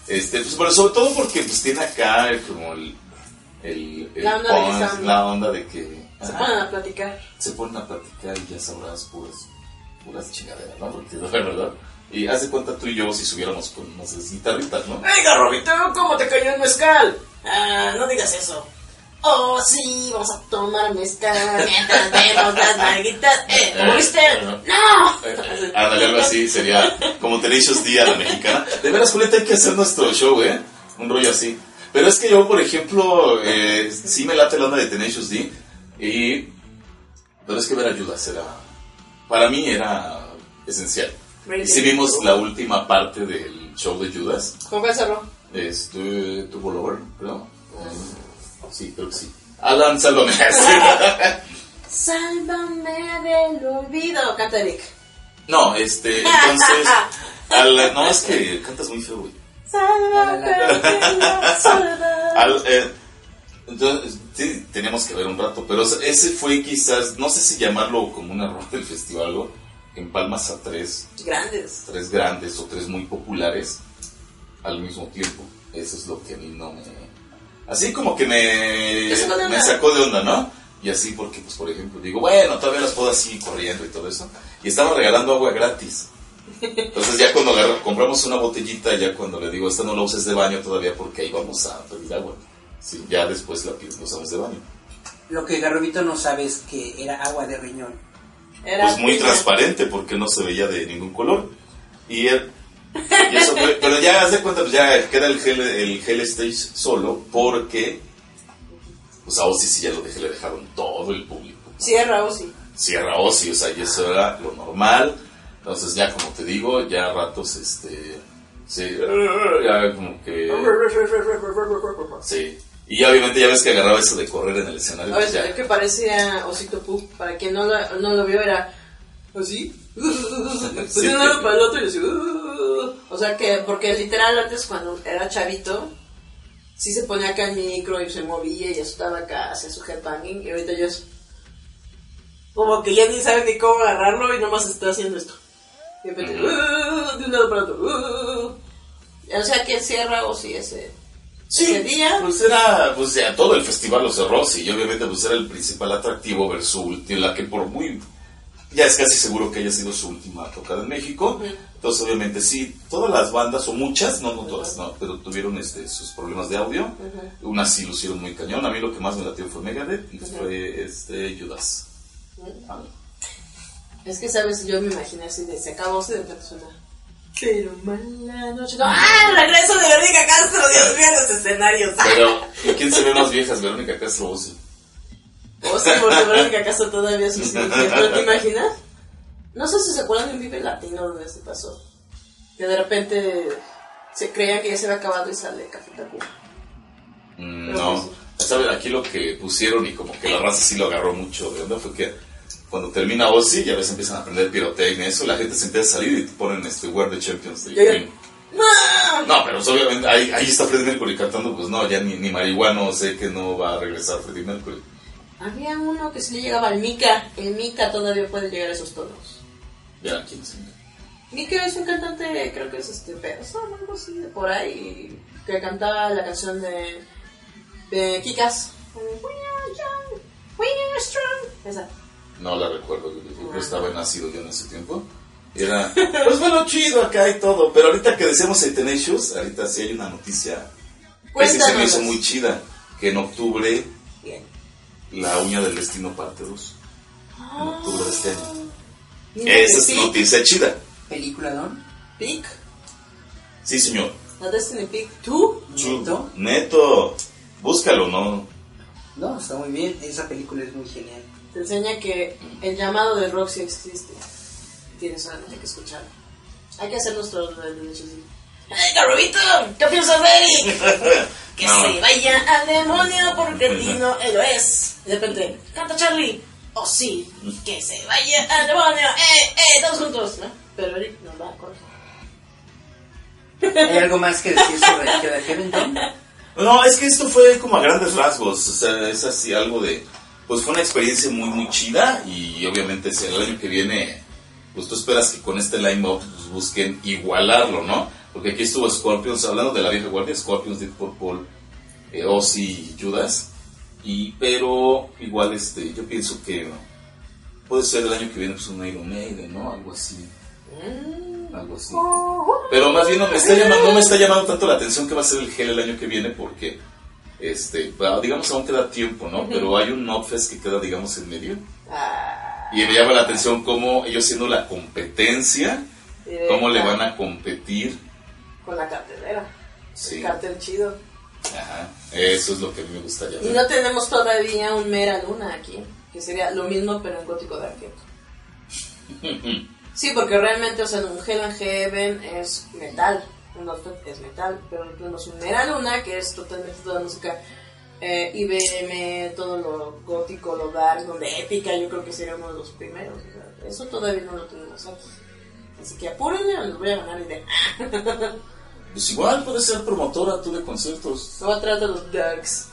A: Este, pues, pero sobre todo porque pues tiene acá el- como el... el, el
C: La onda de
A: punk, la onda de que...
C: Se
A: ajá,
C: ponen a platicar.
A: se ponen a platicar y ya sabrás puras, puras chingaderas, ¿no? Porque de verdad. Y haz de cuenta tú y yo si subiéramos con unas guitarritas, ¿no?
C: Venga, Robito, ¿cómo te cayó el mezcal? Ah, no digas eso. Oh, sí, vamos a tomar mezcal mientras vemos las nalguitas. Eh, ¿lo viste? ¡No!
A: Eh, Ándale, algo así, sería como Tenacious D a la mexicana. De veras, Julieta, hay que hacer nuestro show, ¿eh? Un rollo así. Pero es que yo, por ejemplo, eh, sí me late la onda de Tenacious D. Y... Pero es que ver ayudas era... Para mí era esencial. Y si vimos la última parte del show de Judas,
C: ¿Con cuál cerró?
A: este, Turbo Lover, creo. Eh, Sí, creo que sí. Alan, sálvame.
C: Sálvame del olvido. Canta Eric.
A: no, este, entonces... al- no, es que cantas muy feo, güey.
C: Sálvame.
A: Al, eh, entonces, sí, teníamos que ver un rato, pero ese fue quizás, no sé si llamarlo como un error del festival, algo, que empalmas a tres,
C: Grandes.
A: tres grandes o tres muy populares al mismo tiempo. Eso es lo que a mí no me... Así como que me,
C: sacó de onda.
A: me sacó de onda, ¿no? Y así porque, pues, por ejemplo, digo, bueno, todavía las puedo así corriendo y todo eso. Y estaban regalando agua gratis. Entonces ya cuando agarra- compramos una botellita, ya cuando le digo, esta no la uses de baño todavía porque ahí vamos a pedir agua. Sí, ya después la usamos de baño.
D: Lo que Garrobito no sabe es que era agua de riñón.
C: Era
A: Pues muy transparente porque no se veía de ningún color. Y, él- y eso fue, pero ya haz de cuenta, pues ya queda el gel, el gel stage solo porque pues a Ozzy sí ya lo dejé, le dejaron todo el público.
C: Cierra Ozzy.
A: Cierra Ozzy, o sea, y eso era lo normal. Entonces ya como te digo, ya a ratos este sí, ya como que sí. Y ya obviamente ya ves que agarraba eso de correr en el escenario, pues
C: Oye,
A: ya.
C: que parecía Osito Pooh. Para quien no lo, no lo vio, era así.
A: Sí.
C: de un lado para el otro y así. O sea que, porque literal antes cuando era chavito, sí se ponía acá el micro y se movía y estaba acá, hacía su headbanging. Y ahorita ya es. Como que ya ni sabe ni cómo agarrarlo y nomás está haciendo esto. Y de repente, de un lado para el otro. uh. O sea que cierra o si ese, ese día.
A: Pues era, pues ya todo el festival lo cerró, sí, y obviamente pues era el principal atractivo ver su ulti- la que por muy, ya es casi seguro que haya sido su última tocada en México, entonces obviamente sí, todas las bandas, o muchas, no, no todas, no, pero tuvieron este, sus problemas de audio, unas sí lucieron muy cañón, a mí lo que más me latió fue Megadeth y fue este, Judas.
C: Es que, ¿sabes? Yo me imaginé así de se acabó, se de suena. Pero mala noche. No, ¡Ah! Regreso de Verónica Castro, Dios mío, los escenarios.
A: Pero, ¿y quién se ve más viejas, Verónica Castro o Ozzy?
C: O sí, porque Verónica Castro todavía es así. ¿Pero te imaginas? No sé si se acuerdan de un Vive Latino donde se pasó. Que de repente se creía que ya se había acabado y sale Café Tacuba.
A: Mm, No, ¿sabes? Aquí lo que pusieron y como que la raza sí lo agarró mucho de onda fue que cuando termina Ozzy ya ves empiezan a aprender pirotecnia, eso la gente se empieza a salir y te ponen este We're the Champions. Queen. No, pero pues, obviamente ahí, ahí está Freddie Mercury cantando, pues no, ya ni, ni marihuano sé que no va a regresar Freddie Mercury.
C: Había uno que sí le llegaba al Mika. El Mika todavía puede llegar a esos tonos.
A: Ya, quién sabe.
C: Mika es un cantante, creo que es este persa o algo así, de por ahí, que cantaba la canción de, de Kikas. We are young, we are strong. Esa.
A: No la recuerdo, yo, estaba nacido yo en ese tiempo. Era, pues bueno, chido acá y todo, pero ahorita que decíamos el Tenacious, ahorita sí hay una noticia que sí se me hizo muy chida, que en octubre
C: Bien.
A: La uña del destino parte 2. En octubre de este año.
C: De
A: Esa es
C: Pic,
A: noticia chida.
D: Película, ¿no?
C: Pic.
A: Sí, señor.
C: La Destiny Peak. ¿Tú?
D: ¿Neto?
A: Neto, búscalo, ¿no?
D: No, está muy bien. Esa película es muy genial.
C: Te enseña que el llamado de rock sí existe. Tienes solamente que escucharlo. Hay que hacer nuestro derechos. ¡Ay, Garubito! ¿Qué piensas de Eric? Que
A: No.
C: se vaya al demonio porque a ti no él lo es. De repente, canta Charlie. Oh sí, que se vaya al demonio. ¡Eh, eh! Todos juntos. ¿no? Pero Eric nos va a corregir.
D: ¿Hay algo más que decir sobre Tom?
A: No, es que esto fue como a grandes rasgos, o sea, es así algo de, pues fue una experiencia muy, muy chida y obviamente si el año que viene, pues tú esperas que con este line-up pues, busquen igualarlo, ¿no? Porque aquí estuvo Scorpions, hablando de la vieja guardia, Scorpions, Deep Purple, eh, Ozzy y Judas, y, pero igual este, yo pienso que puede ser el año que viene pues un Iron Maiden, ¿no? Algo así. Algo así. Pero más bien no me está llamando, no me está llamando tanto la atención que va a ser el gel el año que viene porque, este, va- digamos, aún queda tiempo, ¿no? Pero hay un Notfest que queda, digamos, en medio.
C: Ah,
A: Y me llama la atención cómo ellos siendo la competencia, cómo le van a competir.
C: Con la cartelera.
A: Sí.
C: El cartel chido.
A: Ajá. Eso es lo que a mí me gustaría
C: Y
A: ver.
C: no tenemos todavía un Mera Luna aquí, que sería lo mismo pero en gótico de arquero. Sí, porque realmente, o sea, un Hell and Heaven es metal, un Nosferatu es metal, pero tenemos un Mera Luna que es totalmente toda música eh, IBM, todo lo gótico, lo dark, donde épica, yo creo que sería uno de los primeros. o sea, eso todavía no lo tenemos aquí. Así que apúrenle, o les voy a ganar idea.
A: Pues igual puedes ser promotora tú de conciertos.
C: Se va a traer de los Darks.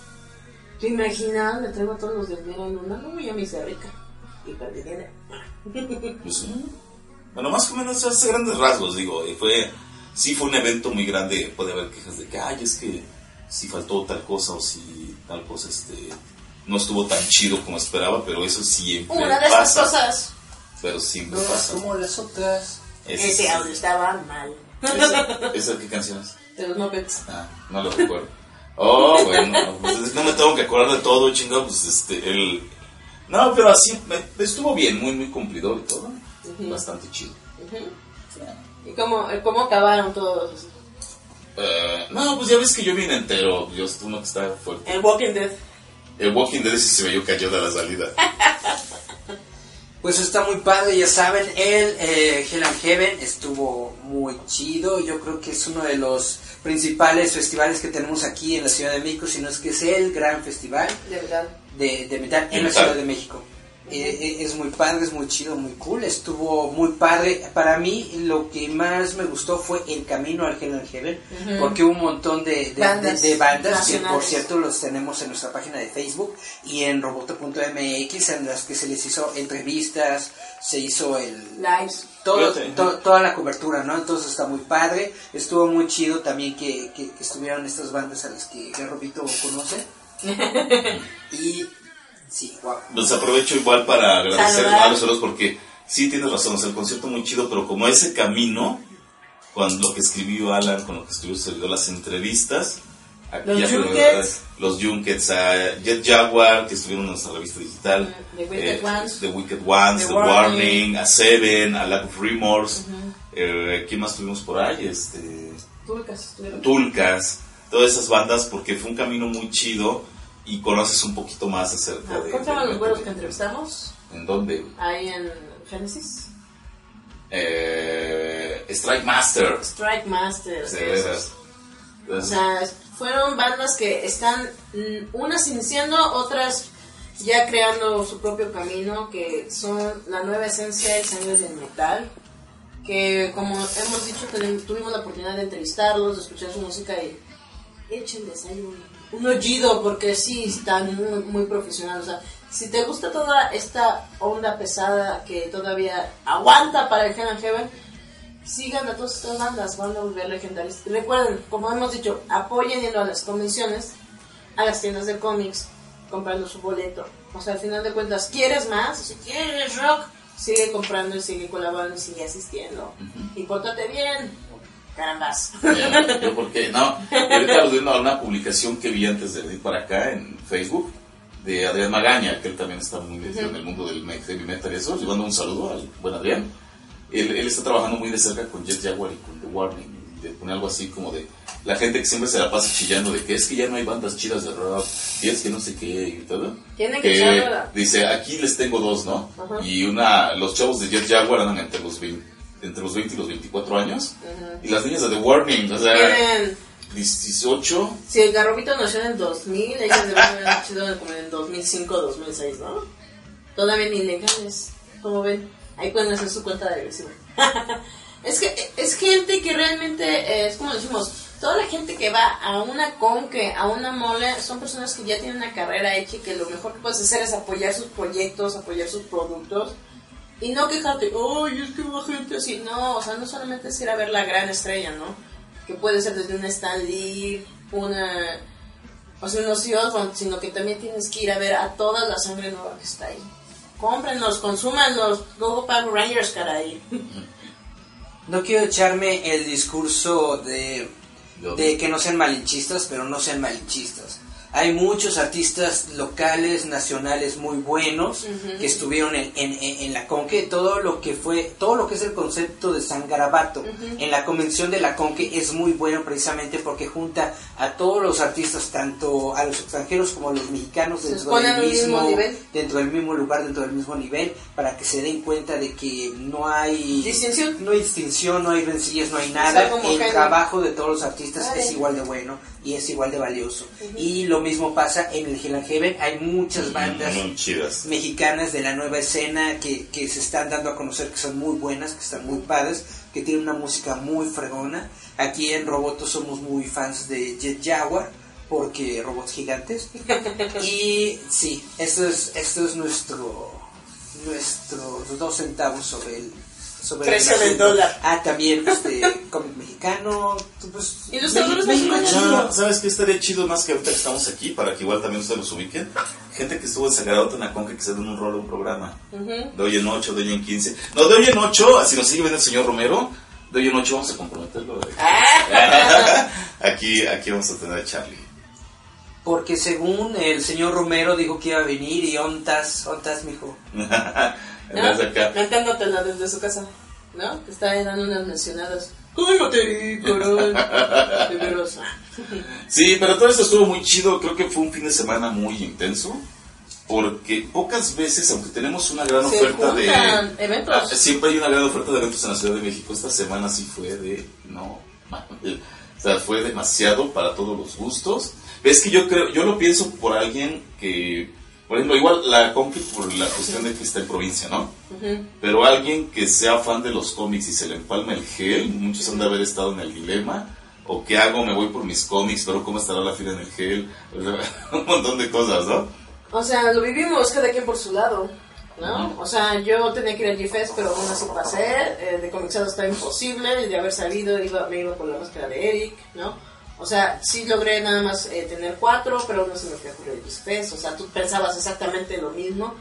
C: ¿Te imaginas? Me traigo a todos los del Mera Luna. No, yo me hice rica. Y perdí dinero.
A: Pues sí. Bueno, más o menos hace grandes rasgos, digo. Y fue, sí fue un evento muy grande. Puede haber quejas de que, ay, es que si faltó tal cosa o si tal cosa este, no estuvo tan chido como esperaba, pero eso siempre
C: Una de esas
A: pasa.
C: cosas.
A: Pero siempre
D: No
A: pasa.
D: como las otras.
A: Ese-
C: Ese audio estaba mal.
A: ¿Esa, esa qué canción es?
C: De los Muppets.
A: Ah, no lo recuerdo. Oh, bueno, pues no me tengo que acordar de todo, chingado, pues este, el... No, pero así, me- estuvo bien, muy, muy cumplidor y todo. Bastante chido.
C: ¿Y cómo, cómo acabaron todos?
A: Eh, no, pues ya ves que yo vine entero, yo uno que está fuerte.
C: El Walking Dead.
A: El Walking Dead sí se me cayó de la salida.
D: Pues está muy padre, ya saben, el eh, Hell and Heaven estuvo muy chido, yo creo que es uno de los principales festivales que tenemos aquí en la Ciudad de México, si no es que es el gran festival
C: De verdad.
D: de, de metal en la
A: Metal.
D: Ciudad de México. Eh, eh, es muy padre, es muy chido, muy cool, estuvo muy padre. Para mí lo que más me gustó fue el camino al Hell and Heaven, porque hubo un montón de, de-
C: Bandas
D: de- de bandas que por cierto los tenemos en nuestra página de Facebook y en roboto.mx en las que se les hizo entrevistas, se hizo el
C: Lives.
D: todo, to- toda la cobertura, ¿no? Entonces está muy padre, estuvo muy chido también que, que, que estuvieron estas bandas a las que Robito conoce. y sí, wow.
A: Pues aprovecho igual para agradecer
C: Saludar.
A: a los otros porque sí tienes razón, o sea, el concierto muy chido, pero como ese camino, con lo que escribió Alan, con lo que escribió Servidor, las entrevistas, aquí
C: Los Junkets.
A: los Junkets, a Jet Jaguar, que estuvieron en nuestra revista digital,
C: The Wicked Ones.
A: The Wicked Ones,
C: The
A: The,
C: Warning.
A: Warning, a Seven, a Lack of Remorse, eh, ¿quién más tuvimos por ahí? Este,
C: Tulcas.
A: Tulcas, todas esas bandas, porque fue un camino muy chido y conoces un poquito más acerca
C: Ah,
A: de...
C: ¿Cómo se llaman los güeros que entrevistamos?
A: ¿En dónde?
C: Ahí en Genesis.
A: Eh, Strike Master.
C: Strike esos.
A: veras.
C: O sea, fueron bandas que están mm, unas iniciando, otras ya creando su propio camino, que son la nueva esencia y sangre del metal. Que como hemos dicho, tuvimos la oportunidad de entrevistarlos, de escuchar su música y échenles ahí un, oído, porque sí, están muy, muy profesionales. O sea, si te gusta toda esta onda pesada que todavía aguanta para el Hell and Heaven, sigan a todas estas bandas, van a volver legendarias. Recuerden, como hemos dicho, apoyen yendo a las convenciones, a las tiendas de cómics, comprando su boleto. O sea, al final de cuentas, ¿quieres más? Si quieres rock, sigue comprando y sigue colaborando y sigue asistiendo. Y pórtate bien, carambas.
A: ya, yo porque no. Ahorita viendo a una publicación que vi antes de venir para acá en Facebook de Adrián Magaña, que él también está muy metido en el mundo del heavy metal y eso. Le mando un saludo al buen Adrián. Él, él está trabajando muy de cerca con Jet Jaguar y con The Warning. de poner algo así como de la gente que siempre se la pasa chillando de que es que ya no hay bandas chidas de rock y es que no sé qué y todo.
C: Tiene que echarle-
A: dice, aquí les tengo dos, ¿no?
C: Ajá.
A: Y una, los chavos de Jet Jaguar andan entre los 20, entre los 20 y los 24 años. Y las niñas de The Warning, o sea,
C: Tienen,
A: 18.
C: si el Garrobito nació en el 2000, ellos deben haber nacido como en el 2005 2006, ¿no? Todavía ni legales, como ven. Ahí pueden hacer su cuenta de agresivo. es que es gente que realmente, eh, es como decimos, toda la gente que va a una conque, a una mole, son personas que ya tienen una carrera hecha y que lo mejor que puedes hacer es apoyar sus proyectos, apoyar sus productos. Y no quejarte, ay, es que va gente así. No, o sea, no solamente es ir a ver la gran estrella, ¿no? Que puede ser desde una Stan Lee, una. O sea, unos Ozzy Osbourne, sino que también tienes que ir a ver a toda la sangre nueva que está ahí. Cómprenlos, consúmanlos, Go Power Rangers, caray.
D: No quiero echarme el discurso de, de que no sean malinchistas, pero no sean malinchistas. Hay muchos artistas locales, nacionales muy buenos que estuvieron en, en, en- la Conque. Todo lo que fue, todo lo que es el concepto de San Garabato en la convención de la Conque es muy bueno precisamente porque junta a todos los artistas, tanto a los extranjeros como a los mexicanos dentro del
C: mismo
D: mismo,
C: nivel.
D: dentro del mismo lugar, dentro del mismo nivel, para que se den cuenta de que no hay
C: Distinción.
D: no hay distinción, no hay rencillas, no hay nada. El trabajo de todos los artistas
C: Vale.
D: es igual de bueno y es igual de valioso. Y lo mismo pasa en el Hell and Heaven. Hay muchas bandas
A: Muy chidas.
D: mexicanas de la nueva escena que, que se están dando a conocer que son muy buenas, que están muy padres, que tienen una música muy fregona. Aquí en Roboto somos muy fans de Jet Jaguar porque robots gigantes. y sí, esto es, esto es nuestro nuestros dos centavos sobre el sobre el
C: Precio del dólar.
D: Ah, también este cómic mexicano. Pues,
C: Ilustradores
D: México es
C: mexicanos.
A: ¿Sabes qué estaría chido más que ahorita que estamos aquí? Para que igual también ustedes los ubiquen. Gente que estuvo en Sagarato en la Conca que se den un rol a un programa. De hoy en 8, de hoy en 15. No, de hoy en 8, si nos sigue viendo el señor Romero, de hoy en 8 vamos a comprometerlo. aquí, aquí vamos a tener a Charlie.
D: Porque según el señor Romero dijo que iba a venir y ontas, ontas, mijo.
A: Desde acá.
C: Cantándotela desde su casa, ¿no? Que está ahí dando unas mencionadas. ¡Cálmate, coral! De.
A: Sí, pero todo esto estuvo muy chido. Creo que fue un fin de semana muy intenso. Porque pocas veces, aunque tenemos una gran
C: Se
A: oferta de.
C: eventos.
A: Ah, siempre hay una gran oferta de eventos en la Ciudad de México. Esta semana sí fue de. No. O sea, fue demasiado para todos los gustos. Es que yo creo, yo lo pienso por alguien que. Por ejemplo, igual la Confi por la cuestión de que está en provincia, ¿no? Pero alguien que sea fan de los cómics y se le empalma el gel, muchos han de haber estado en el dilema. ¿O qué hago? Me voy por mis cómics, pero ¿cómo estará la fila en el gel? Un montón de cosas, ¿no?
C: O sea, lo vivimos cada quien por su lado, ¿no? O sea, yo tenía que ir al G-Fest, pero aún así pasé. Eh, de comixado está imposible. De haber salido, iba, me iba por la máscara de Eric, ¿no? O sea, sí logré nada más eh, tener cuatro, pero no se me fue el G-Fest. O sea, tú pensabas exactamente lo mismo.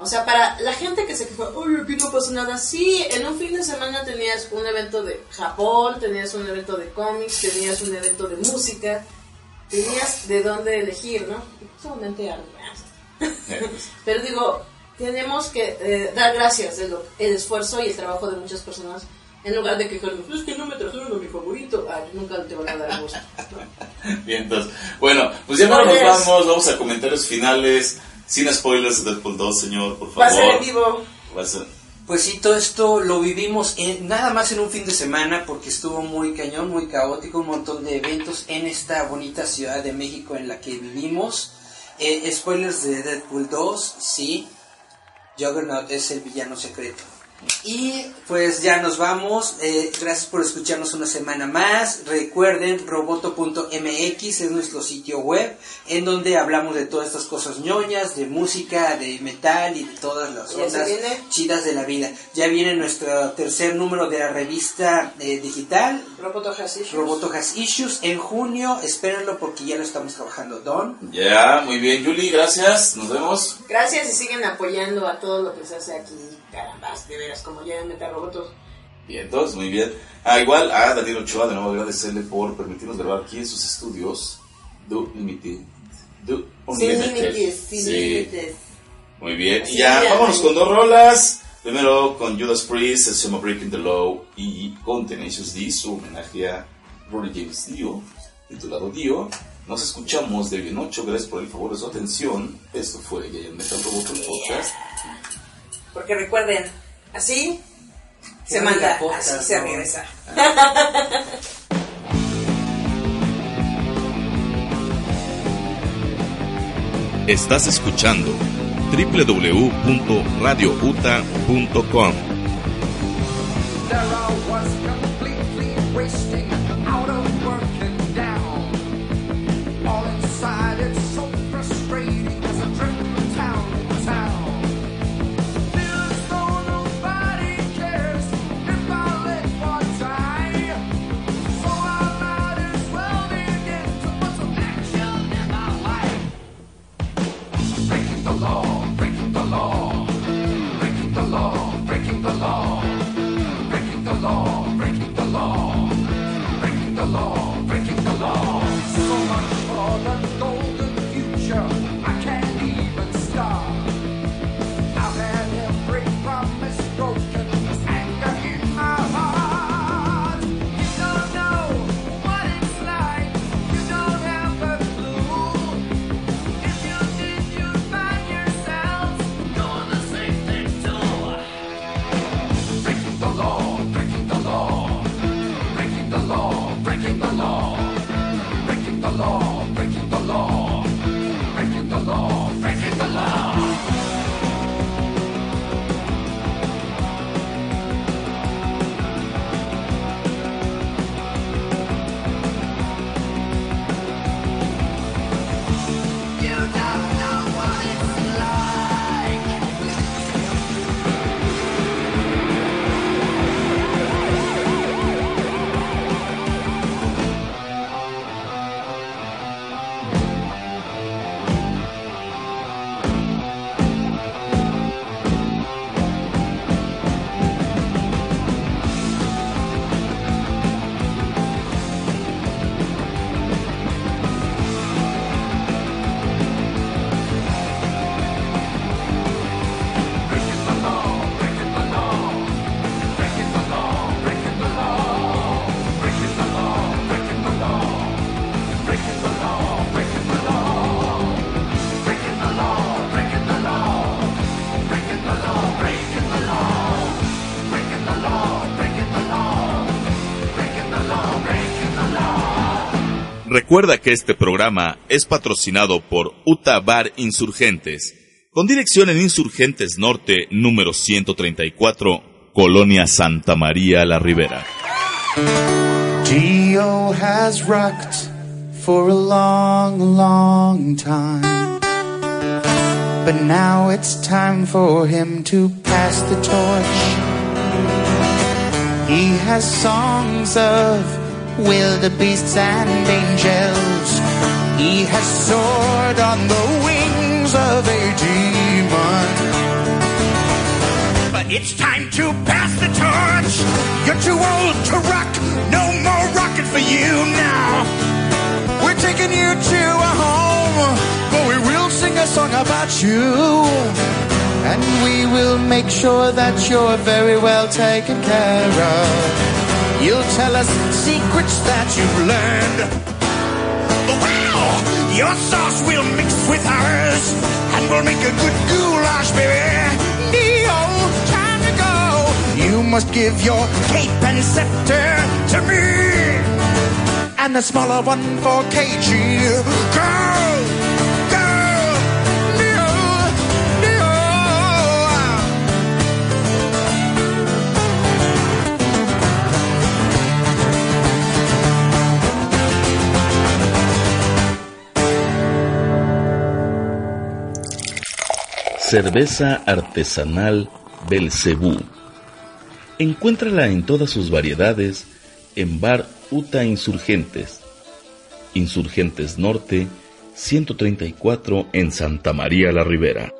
C: O sea, para la gente que se quejó, oye, aquí no nada. Sí, en un fin de semana tenías un evento de Japón, tenías un evento de cómics, tenías un evento de música, tenías de dónde elegir, ¿no? Solamente algo. Pero digo, tenemos que eh, dar gracias del el esfuerzo y el trabajo de muchas personas en lugar de quejarnos, es que no me trajeron a mi favorito. Ay, nunca te van a dar gusto.
A: Bien, entonces, bueno, pues ya no nos vamos, vamos a comentarios finales, sin spoilers de Deadpool 2, señor, por favor.
C: Va a ser en vivo.
A: Va a ser-
D: Pues sí, todo esto lo vivimos en- nada más en un fin de semana porque estuvo muy cañón, muy caótico, un montón de eventos en esta bonita Ciudad de México en la que vivimos. Eh, spoilers de Deadpool 2, sí. Juggernaut es el villano secreto. Y pues ya nos vamos. Eh, gracias por escucharnos una semana más. Recuerden, roboto.mx es nuestro sitio web en donde hablamos de todas estas cosas ñoñas, de música, de metal y de todas las
C: viene.
D: chidas de la vida. Ya viene nuestro tercer número de la revista eh, digital,
C: Roboto Has Issues.
D: Roboto Has Issues, en junio. Espérenlo porque ya lo estamos trabajando. Don.
A: Ya, muy bien, Yuli, gracias, nos vemos.
C: Gracias y siguen apoyando a todo lo que se hace aquí. Carambas, de veras, como ya en Metarobotos.
A: Bien, entonces, muy bien. Ah, igual a Daniel Ochoa, de nuevo agradecerle por permitirnos grabar aquí en sus estudios. Do Limited. Do
C: Sin
A: Unlimited.
C: sin
A: Sí.
C: límites.
A: Muy bien, y ya,
C: ya,
A: vámonos con dos rolas. Primero con Judas Priest, se llama Breaking the Law, y con Tenacious D, su homenaje a Rory James Dio, titulado Dio. Nos escuchamos de bien 8, gracias por el favor de su atención. Esto fue Metal Robot el Podcast.
C: Porque recuerden, así se manda,
D: podcast,
C: así se
D: ¿no?
C: regresa.
B: Estás escuchando www.radiouta.com.
H: law,
B: Recuerda que este programa es patrocinado por Uta Bar Insurgentes, con dirección en Insurgentes Norte, número 134, Colonia Santa María La Ribera.
E: Has rocked for a long, long time. But now it's time for him to pass the torch. He has songs of wildebeests and angels. He has soared on the wings of a demon.
I: But it's time to pass the torch. You're too old to rock. No more rocking for you now.
E: We're taking you to a home, but we will sing a song about you. And we will make sure that you're very well taken care of. You'll tell us secrets that you've learned.
I: Wow! Your sauce will mix with ours, and we'll make a good goulash, baby.
E: Neo, time to go.
I: You must give your cape and scepter to me.
E: And the smaller one for KG.
I: Girl,
B: Cerveza artesanal Belcebú. Encuéntrala en todas sus variedades en Bar Uta Insurgentes. Insurgentes Norte, 134 en Santa María la Ribera.